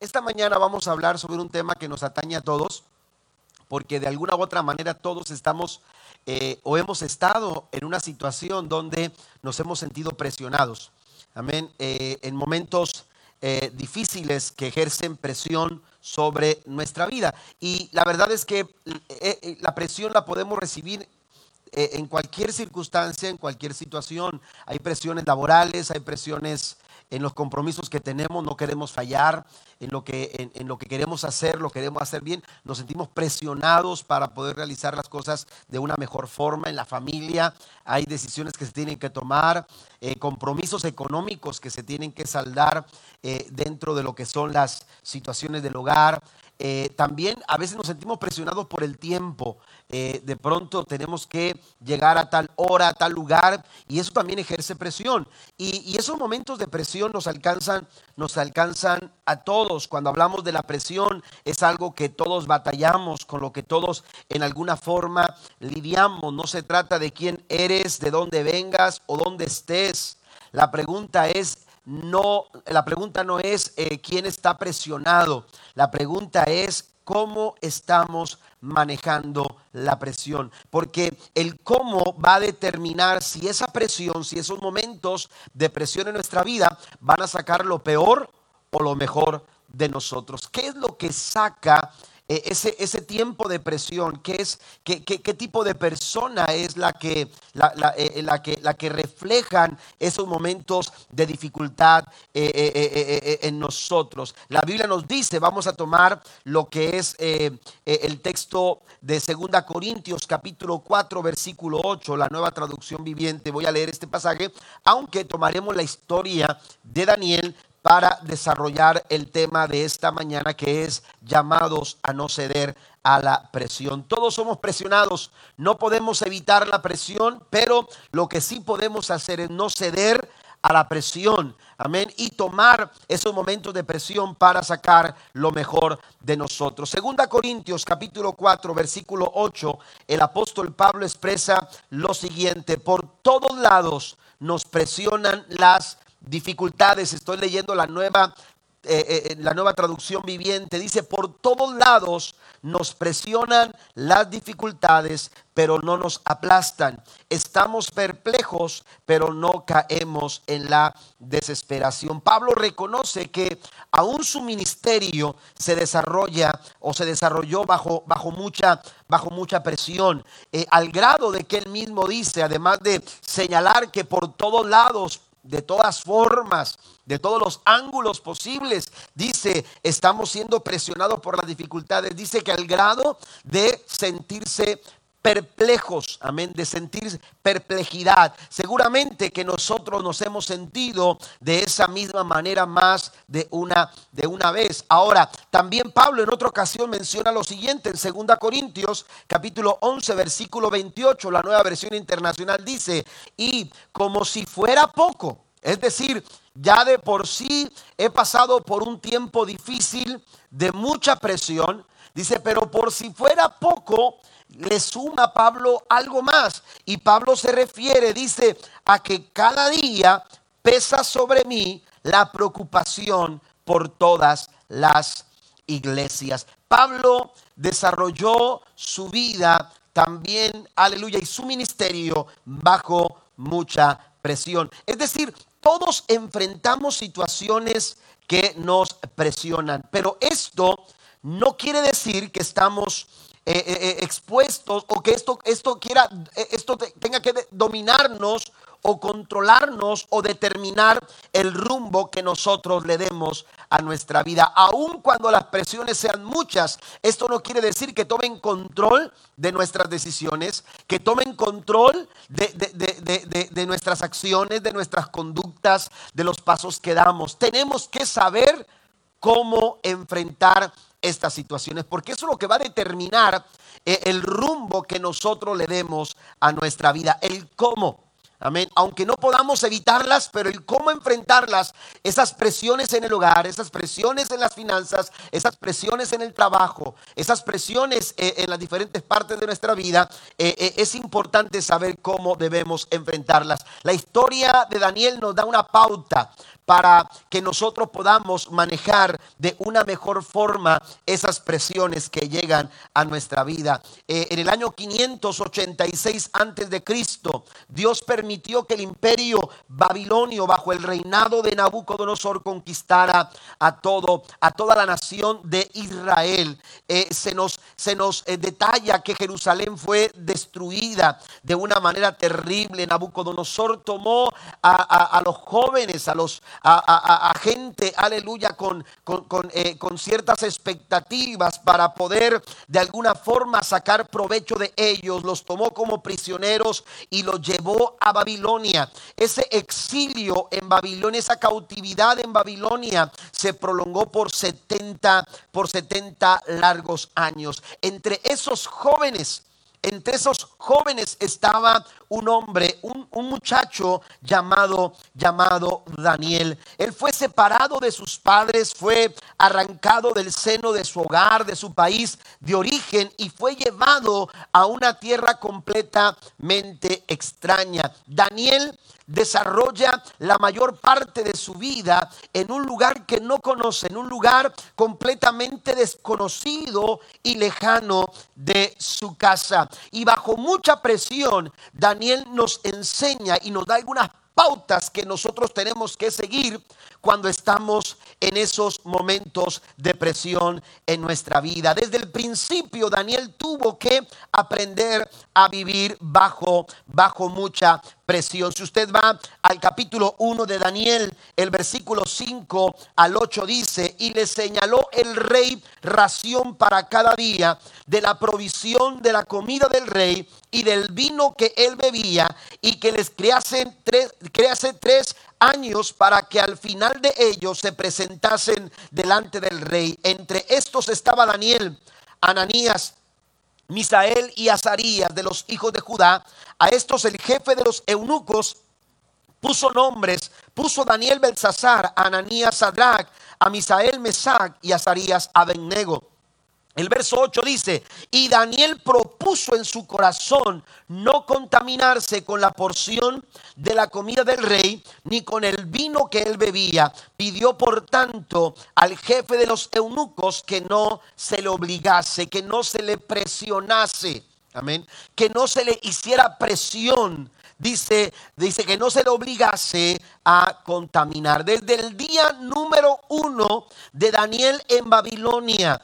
Esta mañana vamos a hablar sobre un tema que nos atañe a todos, porque de alguna u otra manera todos estamos eh, o hemos estado en una situación donde nos hemos sentido presionados. Amén. Eh, en momentos eh, difíciles que ejercen presión sobre nuestra vida. Y la verdad es que la presión la podemos recibir en cualquier circunstancia, en cualquier situación. Hay presiones laborales, hay presiones en los compromisos que tenemos, no queremos fallar, en lo, que, en, lo que queremos hacer, lo queremos hacer bien, nos sentimos presionados para poder realizar las cosas de una mejor forma. En la familia hay decisiones que se tienen que tomar, eh, compromisos económicos que se tienen que saldar eh, dentro de lo que son las situaciones del hogar. Eh, también a veces nos sentimos presionados por el tiempo. Eh, de pronto tenemos que llegar a tal hora, a tal lugar, y eso también ejerce presión. Y, esos momentos de presión nos alcanzan, nos alcanzan a todos. Cuando hablamos de la presión, es algo que todos batallamos, con lo que todos en alguna forma lidiamos. No se trata de quién eres, de dónde vengas o dónde estés. La pregunta es, no, la pregunta no es eh, quién está presionado, la pregunta es cómo estamos manejando la presión, porque el cómo va a determinar si esa presión, si esos momentos de presión en nuestra vida van a sacar lo peor o lo mejor de nosotros. ¿Qué es lo que saca ese, ese tiempo de presión, ¿qué, es, qué, qué, tipo de persona es la que, la, la, eh, la, que, la que reflejan esos momentos de dificultad eh, en nosotros? La Biblia nos dice, vamos a tomar lo que es el texto de 2 Corintios capítulo 4 versículo 8, la nueva traducción viviente. Voy a leer este pasaje, aunque tomaremos la historia de Daniel para desarrollar el tema de esta mañana que es llamados a no ceder a la presión. Todos somos presionados, no podemos evitar la presión, pero lo que sí podemos hacer es no ceder a la presión, amén, y tomar esos momentos de presión para sacar lo mejor de nosotros. Segunda Corintios capítulo 4 versículo 8, el apóstol Pablo expresa lo siguiente, por todos lados nos presionan las dificultades. Estoy leyendo la nueva, eh, eh, la nueva traducción viviente. Dice, por todos lados nos presionan las dificultades, pero no nos aplastan. Estamos perplejos, pero no caemos en la desesperación. Pablo reconoce que aún su ministerio se desarrolla o se desarrolló bajo, bajo, mucha, bajo mucha presión, eh, al grado de que él mismo dice, además de señalar que por todos lados de todas formas, de todos los ángulos posibles. Dice, estamos siendo presionados por las dificultades. Dice que al grado de sentirse perplejos, amén, de sentir perplejidad. Seguramente que nosotros nos hemos sentido de esa misma manera más de una de una vez. Ahora, también Pablo en otra ocasión menciona lo siguiente en 2 Corintios capítulo 11 versículo 28, la nueva versión internacional dice, "Y como si fuera poco, es decir, ya de por sí he pasado por un tiempo difícil de mucha presión, dice, pero por si fuera poco, le suma Pablo algo más. Y Pablo se refiere, dice, a que cada día pesa sobre mí la preocupación por todas las iglesias. Pablo desarrolló su vida también, aleluya, y su ministerio bajo mucha presión. Es decir, todos enfrentamos situaciones que nos presionan, pero esto no quiere decir que estamos eh, eh, eh, expuestos o que esto, esto quiera, esto tenga que dominarnos o controlarnos o determinar el rumbo que nosotros le demos a nuestra vida. Aun cuando las presiones sean muchas, esto no quiere decir que tomen control de nuestras decisiones, que tomen control de, de, de, nuestras acciones, de nuestras conductas, de los pasos que damos. Tenemos que saber cómo enfrentar estas situaciones, porque eso es lo que va a determinar eh, el rumbo que nosotros le demos a nuestra vida, el cómo. Amén. Aunque no podamos evitarlas, pero el cómo enfrentarlas, esas presiones en el hogar, esas presiones en las finanzas, esas presiones en el trabajo, esas presiones eh, en las diferentes partes de nuestra vida, eh, eh, es importante saber cómo debemos enfrentarlas. La historia de Daniel nos da una pauta para que nosotros podamos manejar de una mejor forma esas presiones que llegan a nuestra vida. En el año 586 antes de Cristo, Dios permitió que el imperio babilonio bajo el reinado de Nabucodonosor conquistara a todo a toda la nación de Israel. Eh, se nos se nos eh, detalla que Jerusalén fue destruida de una manera terrible. Nabucodonosor tomó a los jóvenes, a los a, gente, aleluya, con, eh, con, ciertas expectativas para poder de alguna forma sacar provecho de ellos. Los tomó como prisioneros y los llevó a Babilonia. Ese exilio en Babilonia, esa cautividad en Babilonia se prolongó por 70, por 70 largos años. Entre esos jóvenes, entre esos jóvenes estaba un hombre, un, muchacho llamado, llamado Daniel. Él fue separado de sus padres, fue arrancado del seno de su hogar, de su país de origen y fue llevado a una tierra completamente extraña. Daniel desarrolla la mayor parte de su vida en un lugar que no conoce, en un lugar completamente desconocido y lejano de su casa. Y bajo mucha presión, Daniel nos enseña y nos da algunas pautas que nosotros tenemos que seguir cuando estamos en esos momentos de presión en nuestra vida. Desde el principio Daniel tuvo que aprender a vivir bajo bajo mucha presión. Si usted va al capítulo 1 de Daniel, el versículo 5 al 8 dice, y le señaló el rey ración para cada día de la provisión de la comida del rey y del vino que él bebía y que les creasen tres, crease tres años para que al final de ellos se presentasen delante del rey. Entre estos estaba Daniel, Ananías, Misael y Azarías de los hijos de Judá. A estos el jefe de los eunucos puso nombres, puso Daniel Belsasar, Ananías Sadrach, a Misael Mesac y Azarías Abednego. El verso 8 dice, y Daniel propuso en su corazón no contaminarse con la porción de la comida del rey, ni con el vino que él bebía. Pidió por tanto al jefe de los eunucos que no se le obligase, que no se le presionase. Amén. Que no se le hiciera presión. Dice, dice que no se le obligase a contaminar. Desde el día número uno de Daniel en Babilonia,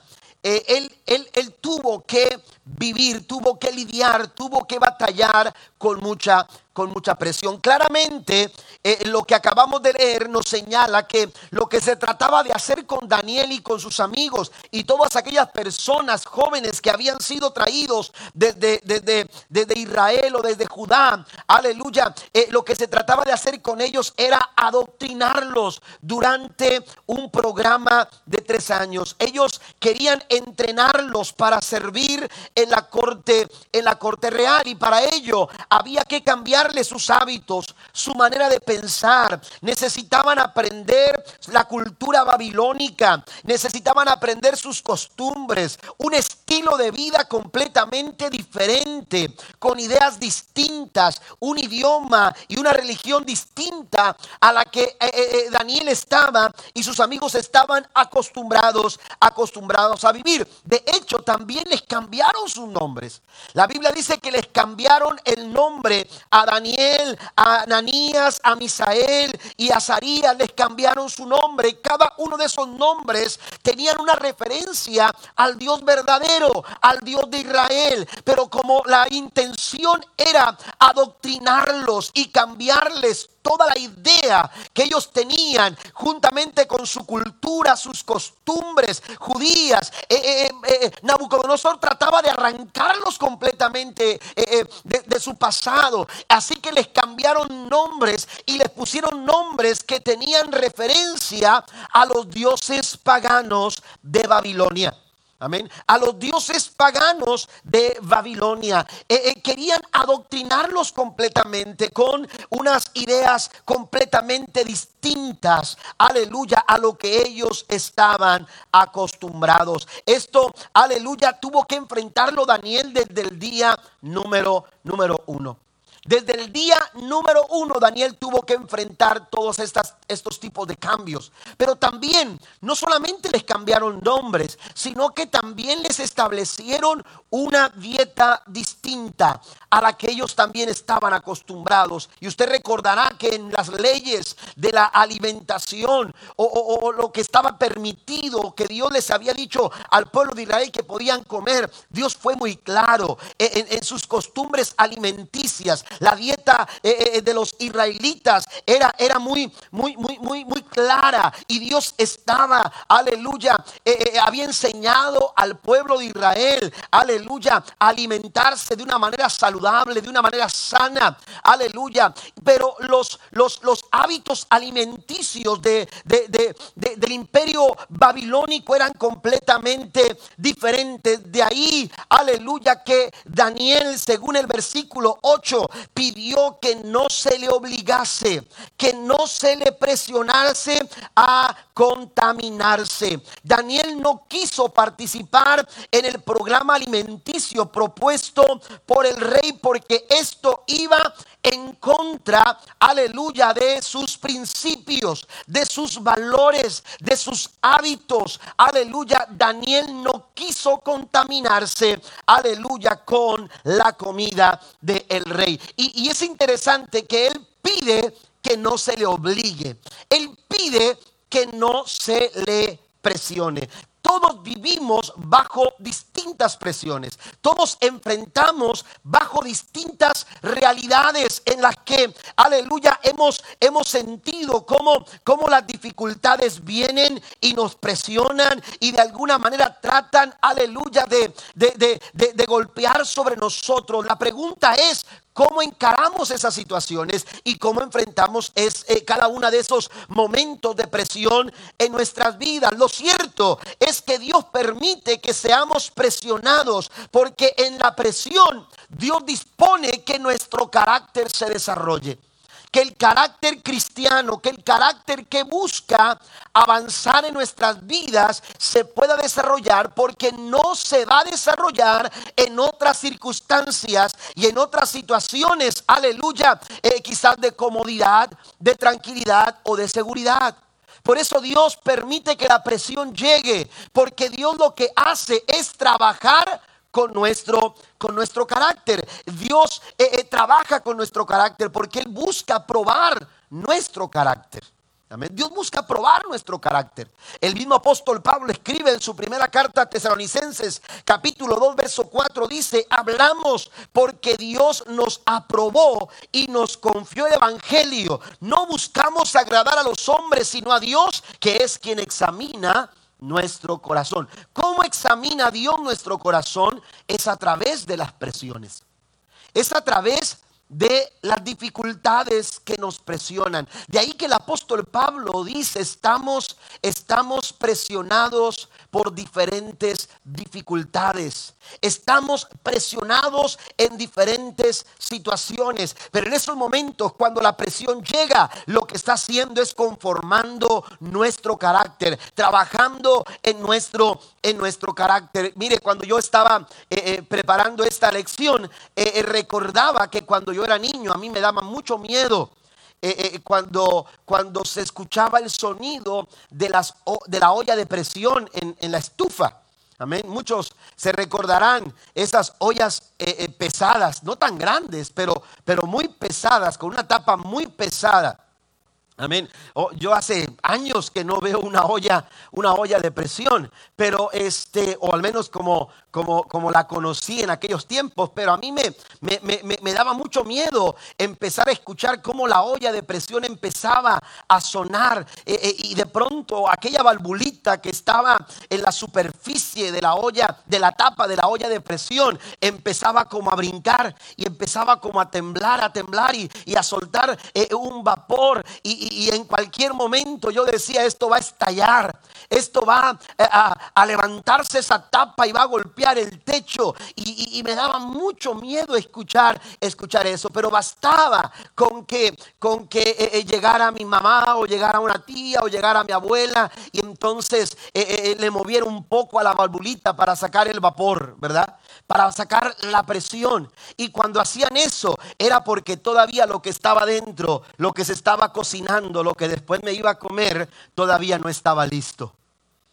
eh, él, él, él tuvo que vivir, tuvo que lidiar, tuvo que batallar con mucha con mucha presión. Claramente, eh, lo que acabamos de leer nos señala que lo que se trataba de hacer con Daniel y con sus amigos y todas aquellas personas jóvenes que habían sido traídos desde, desde, desde Israel o desde Judá, aleluya, eh, lo que se trataba de hacer con ellos era adoctrinarlos durante un programa de tres años. Ellos querían entrenarlos para servir en la corte, en la corte real y para ello había que cambiar sus hábitos, su manera de pensar. Necesitaban aprender la cultura babilónica, necesitaban aprender sus costumbres, un estilo de vida completamente diferente, con ideas distintas, un idioma y una religión distinta a la que eh, eh, eh, Daniel estaba y sus amigos estaban acostumbrados, acostumbrados a vivir. De hecho, también les cambiaron sus nombres. La Biblia dice que les cambiaron el nombre a Daniel Daniel, a Ananías, a Misael y a Zarías les cambiaron su nombre. Cada uno de esos nombres tenían una referencia al Dios verdadero, al Dios de Israel. Pero como la intención era adoctrinarlos y cambiarles toda la idea que ellos tenían juntamente con su cultura, sus costumbres judías. Eh, eh, eh, Nabucodonosor trataba de arrancarlos completamente de su pasado. Así que les cambiaron nombres y les pusieron nombres que tenían referencia a los dioses paganos de Babilonia. Amén. A los dioses paganos de Babilonia. Eh, eh, querían adoctrinarlos completamente con unas ideas completamente distintas. Aleluya. A lo que ellos estaban acostumbrados. Esto, aleluya, tuvo que enfrentarlo Daniel desde el día número, número uno. Desde el día número uno, Daniel tuvo que enfrentar todos estos tipos de cambios. Pero también, no solamente les cambiaron nombres, sino que también les establecieron una dieta distinta a la que ellos también estaban acostumbrados. Y usted recordará que en las leyes de la alimentación o, lo que estaba permitido, que Dios les había dicho al pueblo de Israel que podían comer, Dios fue muy claro en sus costumbres alimenticias la dieta eh, eh, de los israelitas era, era muy, muy, muy, muy, muy clara. Y Dios estaba, aleluya, eh, había enseñado al pueblo de Israel, aleluya, a alimentarse de una manera saludable, de una manera sana, aleluya. Pero los, los, los hábitos alimenticios de, del imperio babilónico eran completamente diferentes. De ahí, aleluya, que Daniel, según el versículo 8, pidió que no se le obligase, que no se le presionase a contaminarse. Daniel no quiso participar en el programa alimenticio propuesto por el rey porque esto iba en contra, aleluya, de sus principios, de sus valores, de sus hábitos. Aleluya, Daniel no quiso contaminarse, aleluya, con la comida del rey. Y, y es interesante que él pide que no se le obligue. Él pide que no se le presione. Todos vivimos bajo distintas presiones. Todos enfrentamos bajo distintas realidades en las que, aleluya, hemos, hemos sentido cómo, cómo las dificultades vienen y nos presionan y de alguna manera tratan, aleluya, de, de, de golpear sobre nosotros. La pregunta es, cómo encaramos esas situaciones y cómo enfrentamos es, eh, cada uno de esos momentos de presión en nuestras vidas. Lo cierto es que Dios permite que seamos presionados porque en la presión Dios dispone que nuestro carácter se desarrolle que el carácter cristiano, que el carácter que busca avanzar en nuestras vidas se pueda desarrollar porque no se va a desarrollar en otras circunstancias y en otras situaciones, aleluya, eh, quizás de comodidad, de tranquilidad o de seguridad. Por eso Dios permite que la presión llegue, porque Dios lo que hace es trabajar con nuestro, con nuestro carácter. Dios eh, eh, trabaja con nuestro carácter porque Él busca probar nuestro carácter. Dios busca probar nuestro carácter. El mismo apóstol Pablo escribe en su primera carta a Tesalonicenses, capítulo 2, verso 4, dice, hablamos porque Dios nos aprobó y nos confió el Evangelio. No buscamos agradar a los hombres, sino a Dios, que es quien examina nuestro corazón. ¿Cómo examina Dios nuestro corazón? Es a través de las presiones. Es a través de las dificultades que nos presionan. De ahí que el apóstol Pablo dice, estamos, estamos presionados por diferentes dificultades. Estamos presionados en diferentes situaciones, pero en esos momentos cuando la presión llega, lo que está haciendo es conformando nuestro carácter, trabajando en nuestro, en nuestro carácter. Mire, cuando yo estaba eh, eh, preparando esta lección, eh, recordaba que cuando yo era niño a mí me daba mucho miedo. Cuando, cuando se escuchaba el sonido de, las, de la olla de presión en, en la estufa. Amén. Muchos se recordarán esas ollas eh, eh, pesadas, no tan grandes, pero, pero muy pesadas, con una tapa muy pesada. Amén. Oh, yo hace años que no veo una olla, una olla de presión, pero este, o al menos como, como, como la conocí en aquellos tiempos, pero a mí me, me, daba mucho miedo empezar a escuchar cómo la olla de presión empezaba a sonar eh, eh, y de pronto aquella valvulita que estaba en la superficie de la olla, de la tapa de la olla de presión, empezaba como a brincar y empezaba como a temblar, a temblar y, a soltar eh, un vapor y y, en cualquier momento yo decía, esto va a estallar, esto va eh, a, levantarse esa tapa y va a golpear el techo. Y, me daba mucho miedo escuchar, escuchar eso, pero bastaba con que, con que eh, eh, llegara mi mamá o llegara una tía o llegara mi abuela y entonces le moviera un poco a la valvulita para sacar el vapor, ¿verdad? Para sacar la presión. Y cuando hacían eso era porque todavía lo que estaba dentro, lo que se estaba cocinando, lo que después me iba a comer, todavía no estaba listo.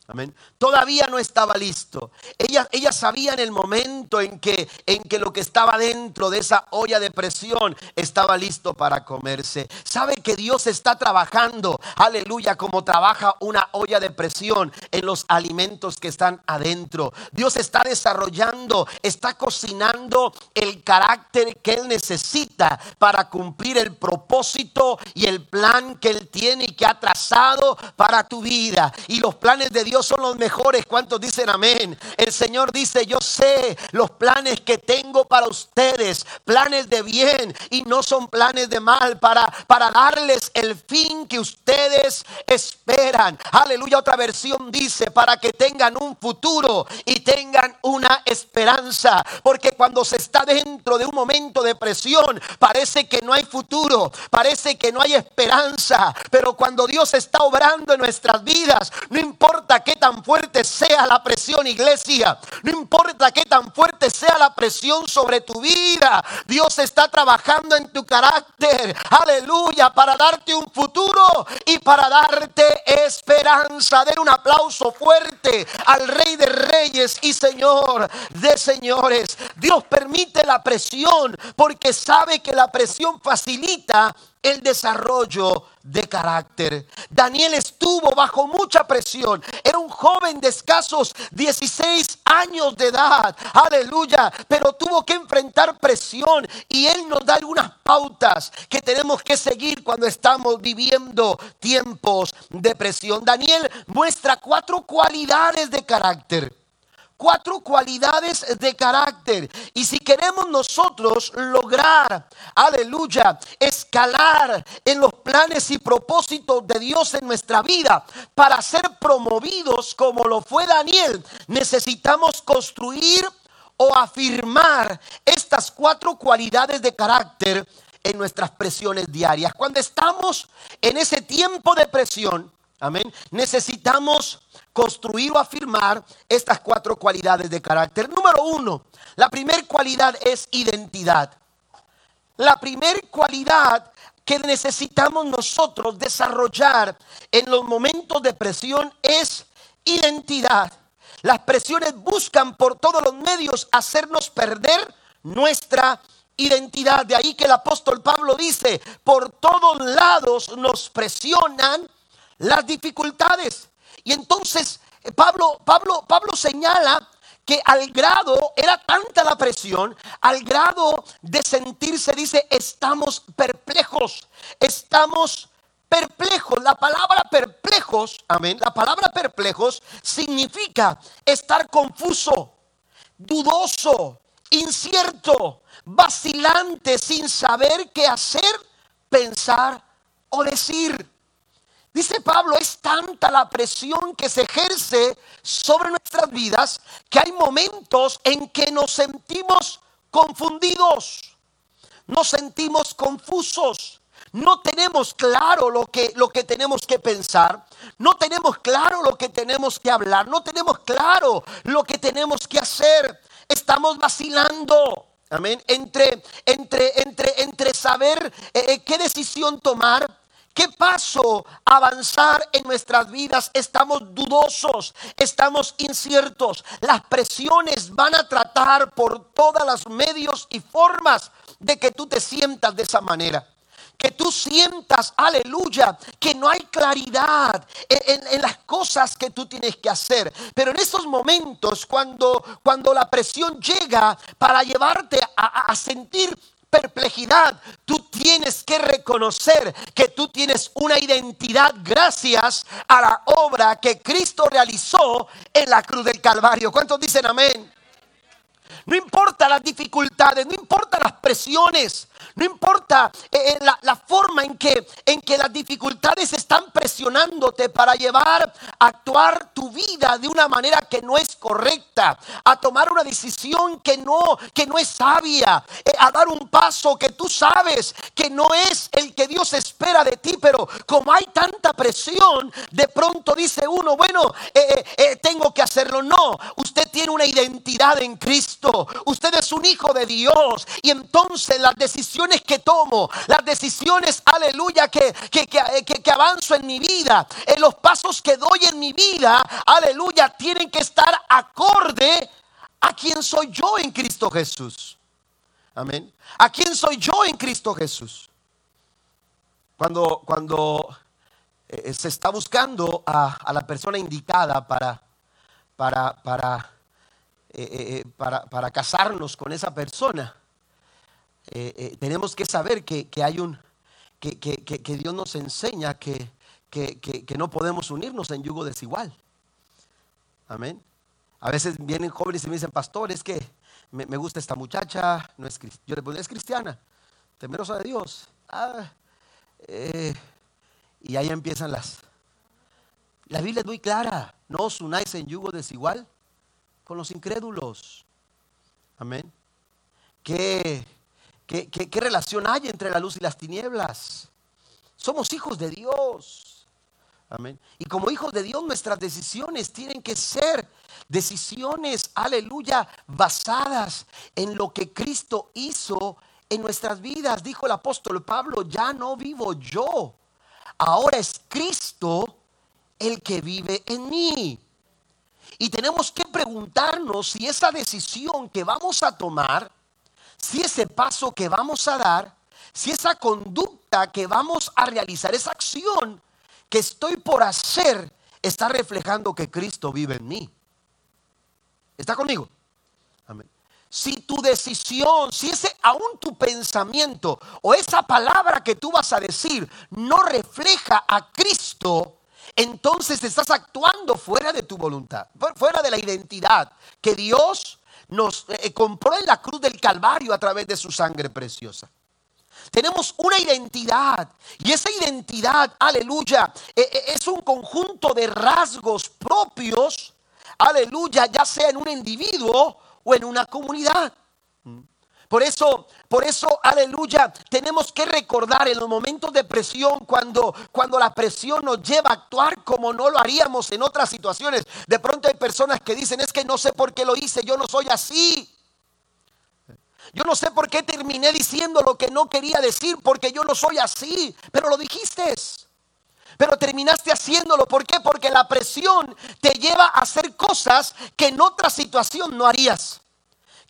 Amén. Todavía no estaba listo. Ella, ella sabía en el momento en que, en que lo que estaba dentro de esa olla de presión estaba listo para comerse. Sabe que Dios está trabajando, aleluya, como trabaja una olla de presión en los alimentos que están adentro. Dios está desarrollando, está cocinando el carácter que Él necesita para cumplir el propósito y el plan que Él tiene y que ha trazado para tu vida. Y los planes de Dios son los mejores. ¿Cuántos dicen amén? El Señor dice, yo sé los planes que tengo para ustedes, planes de bien y no son planes de mal para, para darles el fin que ustedes esperan. Aleluya, otra versión dice, para que tengan un futuro y tengan una esperanza. Porque cuando se está dentro de un momento de presión, parece que no hay futuro, parece que no hay esperanza. Pero cuando Dios está obrando en nuestras vidas, no importa qué tan fuerte sea la presión, iglesia. No importa qué tan fuerte sea la presión sobre tu vida. Dios está trabajando en tu carácter. Aleluya. Para darte un futuro y para darte esperanza. Den un aplauso fuerte al Rey de Reyes y Señor de Señores. Dios permite la presión porque sabe que la presión facilita el desarrollo de carácter. Daniel estuvo bajo mucha presión. Era un joven de escasos 16 años de edad. Aleluya. Pero tuvo que enfrentar presión. Y él nos da algunas pautas que tenemos que seguir cuando estamos viviendo tiempos de presión. Daniel muestra cuatro cualidades de carácter cuatro cualidades de carácter. Y si queremos nosotros lograr, aleluya, escalar en los planes y propósitos de Dios en nuestra vida para ser promovidos como lo fue Daniel, necesitamos construir o afirmar estas cuatro cualidades de carácter en nuestras presiones diarias. Cuando estamos en ese tiempo de presión, amén, necesitamos construir o afirmar estas cuatro cualidades de carácter. Número uno, la primera cualidad es identidad. La primera cualidad que necesitamos nosotros desarrollar en los momentos de presión es identidad. Las presiones buscan por todos los medios hacernos perder nuestra identidad. De ahí que el apóstol Pablo dice, por todos lados nos presionan las dificultades. Y entonces eh, Pablo, Pablo, Pablo señala que al grado, era tanta la presión, al grado de sentirse, dice, estamos perplejos, estamos perplejos. La palabra perplejos, amén, la palabra perplejos significa estar confuso, dudoso, incierto, vacilante, sin saber qué hacer, pensar o decir. Dice Pablo, es tanta la presión que se ejerce sobre nuestras vidas que hay momentos en que nos sentimos confundidos, nos sentimos confusos, no tenemos claro lo que, lo que tenemos que pensar, no tenemos claro lo que tenemos que hablar, no tenemos claro lo que tenemos que hacer, estamos vacilando. Amén. Entre, entre, entre, entre saber eh, eh, qué decisión tomar ¿Qué paso avanzar en nuestras vidas? Estamos dudosos, estamos inciertos. Las presiones van a tratar por todos los medios y formas de que tú te sientas de esa manera que tú sientas, aleluya, que no hay claridad en, las cosas que tú tienes que hacer. Pero en esos momentos, cuando, cuando la presión llega para llevarte a, a sentir perplejidad, tú tienes que reconocer que tú tienes una identidad gracias a la obra que Cristo realizó en la cruz del Calvario. ¿Cuántos dicen amén? No importa las dificultades, no importa las presiones, No importa eh, eh, la, forma en que, en que las dificultades están presionándote para llevar a actuar tu vida de una manera que no es correcta, a tomar una decisión que no, que no es sabia, eh, a dar un paso que tú sabes que no es el que Dios espera de ti, pero como hay tanta presión, de pronto dice uno, bueno, tengo que hacerlo. No, usted tiene una identidad en Cristo, usted es un hijo de Dios y entonces las decisiones que tomo, las decisiones, aleluya, que, que, que, avanzo en mi vida, en los pasos que doy en mi vida, aleluya, tienen que estar acorde a quien soy yo en Cristo Jesús. Amén. ¿A quién soy yo en Cristo Jesús? Cuando, cuando eh, se está buscando a, la persona indicada para, para, eh, eh, para, para casarnos con esa persona, eh, eh, tenemos que saber que, hay un, que, que, Dios nos enseña que, que, no podemos unirnos en yugo desigual. Amén. A veces vienen jóvenes y me dicen, pastor, es que me, gusta esta muchacha, no es, yo le pongo, es cristiana, temerosa de Dios. Ah, eh, y ahí empiezan las... La Biblia es muy clara, no os unáis en yugo desigual con los incrédulos. Amén. Que ¿Qué, relación hay entre la luz y las tinieblas? Somos hijos de Dios. Amén. Y como hijos de Dios, nuestras decisiones tienen que ser decisiones, aleluya, basadas en lo que Cristo hizo en nuestras vidas. Dijo el apóstol Pablo, ya no vivo yo. Ahora es Cristo el que vive en mí. Y tenemos que preguntarnos si esa decisión que vamos a tomar si ese paso que vamos a dar, si esa conducta que vamos a realizar, esa acción que estoy por hacer, está reflejando que Cristo vive en mí. ¿Está conmigo? Amén. Si tu decisión, si ese aún tu pensamiento o esa palabra que tú vas a decir no refleja a Cristo, entonces estás actuando fuera de tu voluntad, fuera de la identidad que Dios nos eh, eh, compró en la cruz del Calvario a través de su sangre preciosa. Tenemos una identidad y esa identidad, aleluya, eh, es un conjunto de rasgos propios, aleluya, ya sea en un individuo o en una comunidad. Por eso, por eso, aleluya, tenemos que recordar en los momentos de presión, cuando, cuando la presión nos lleva a actuar como no lo haríamos en otras situaciones. De pronto hay personas que dicen, es que no sé por qué lo hice, yo no soy así. Yo no sé por qué terminé diciendo lo que no quería decir, porque yo no soy así, pero lo dijiste. Pero terminaste haciéndolo. ¿Por qué? Porque la presión te lleva a hacer cosas que en otra situación no harías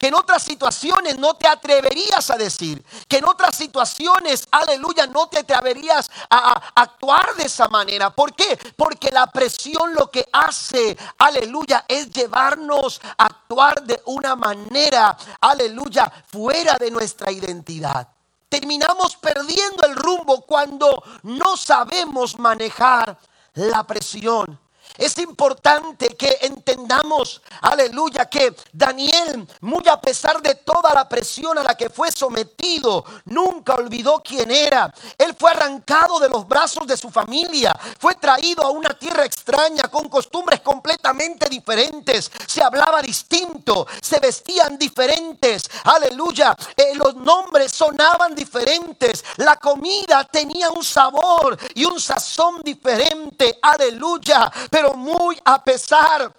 que en otras situaciones no te atreverías a decir, que en otras situaciones, aleluya, no te atreverías a, actuar de esa manera. ¿Por qué? Porque la presión lo que hace, aleluya, es llevarnos a actuar de una manera, aleluya, fuera de nuestra identidad. Terminamos perdiendo el rumbo cuando no sabemos manejar la presión. Es importante que entendamos, aleluya, que Daniel, muy a pesar de toda la presión a la que fue sometido, nunca olvidó quién era. Él fue arrancado de los brazos de su familia, fue traído a una tierra extraña con costumbres completamente diferentes. Se hablaba distinto, se vestían diferentes, aleluya. Eh, los nombres sonaban diferentes, la comida tenía un sabor y un sazón diferente, aleluya. Pero muy a pesar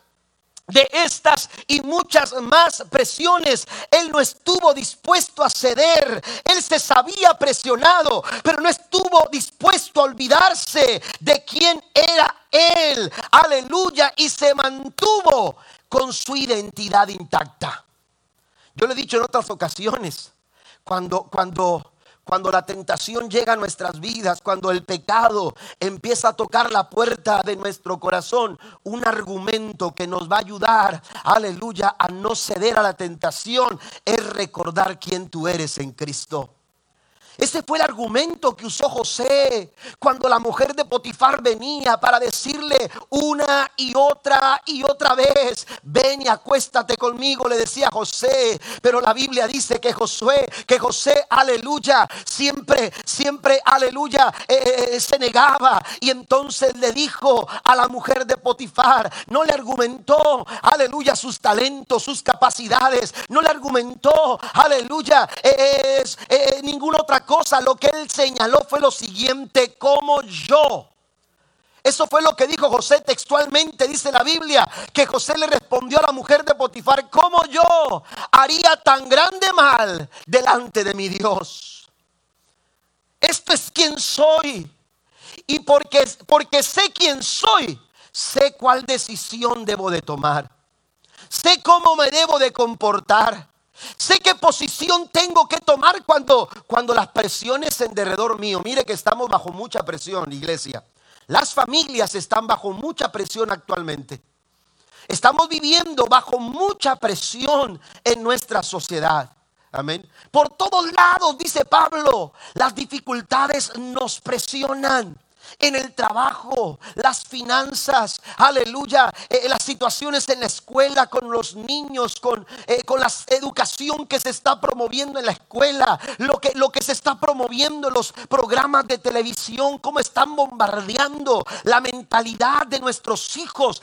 de estas y muchas más presiones, él no estuvo dispuesto a ceder. Él se sabía presionado, pero no estuvo dispuesto a olvidarse de quién era él. Aleluya. Y se mantuvo con su identidad intacta. Yo le he dicho en otras ocasiones, cuando, cuando cuando la tentación llega a nuestras vidas, cuando el pecado empieza a tocar la puerta de nuestro corazón, un argumento que nos va a ayudar, aleluya, a no ceder a la tentación es recordar quién tú eres en Cristo. Ese fue el argumento que usó José cuando la mujer de Potifar venía para decirle una y otra y otra vez, ven y acuéstate conmigo, le decía José. Pero la Biblia dice que Josué, que José, aleluya, siempre, siempre, aleluya, eh, eh, eh, se negaba. Y entonces le dijo a la mujer de Potifar, no le argumentó, aleluya, sus talentos, sus capacidades, no le argumentó, aleluya, es ninguna otra cosa, lo que él señaló fue lo siguiente, como yo. Eso fue lo que dijo José textualmente, dice la Biblia, que José le respondió a la mujer de Potifar, como yo haría tan grande mal delante de mi Dios. Esto es quien soy. Y porque, porque sé quién soy, sé cuál decisión debo de tomar. Sé cómo me debo de comportar. Sé qué posición tengo que tomar cuando, cuando las presiones en derredor mío. Mire que estamos bajo mucha presión, iglesia. Las familias están bajo mucha presión actualmente. Estamos viviendo bajo mucha presión en nuestra sociedad. Amén. Por todos lados, dice Pablo, las dificultades nos presionan en el trabajo, las finanzas, aleluya, eh, las situaciones en la escuela con los niños, con, eh, con la educación que se está promoviendo en la escuela, lo que, lo que se está promoviendo en los programas de televisión, cómo están bombardeando la mentalidad de nuestros hijos,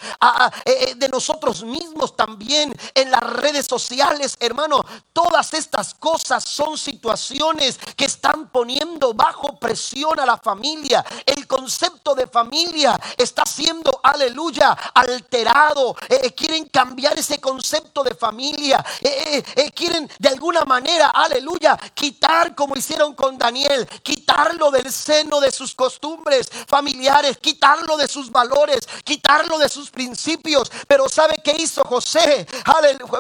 eh, de nosotros mismos también en las redes sociales, hermano. Todas estas cosas son situaciones que están poniendo bajo presión a la familia. El concepto de familia está siendo, aleluya, alterado. Eh, eh, quieren cambiar ese concepto de familia. Eh, quieren de alguna manera, aleluya, quitar como hicieron con Daniel, quitarlo del seno de sus costumbres familiares, quitarlo de sus valores, quitarlo de sus principios. Pero ¿sabe qué hizo José?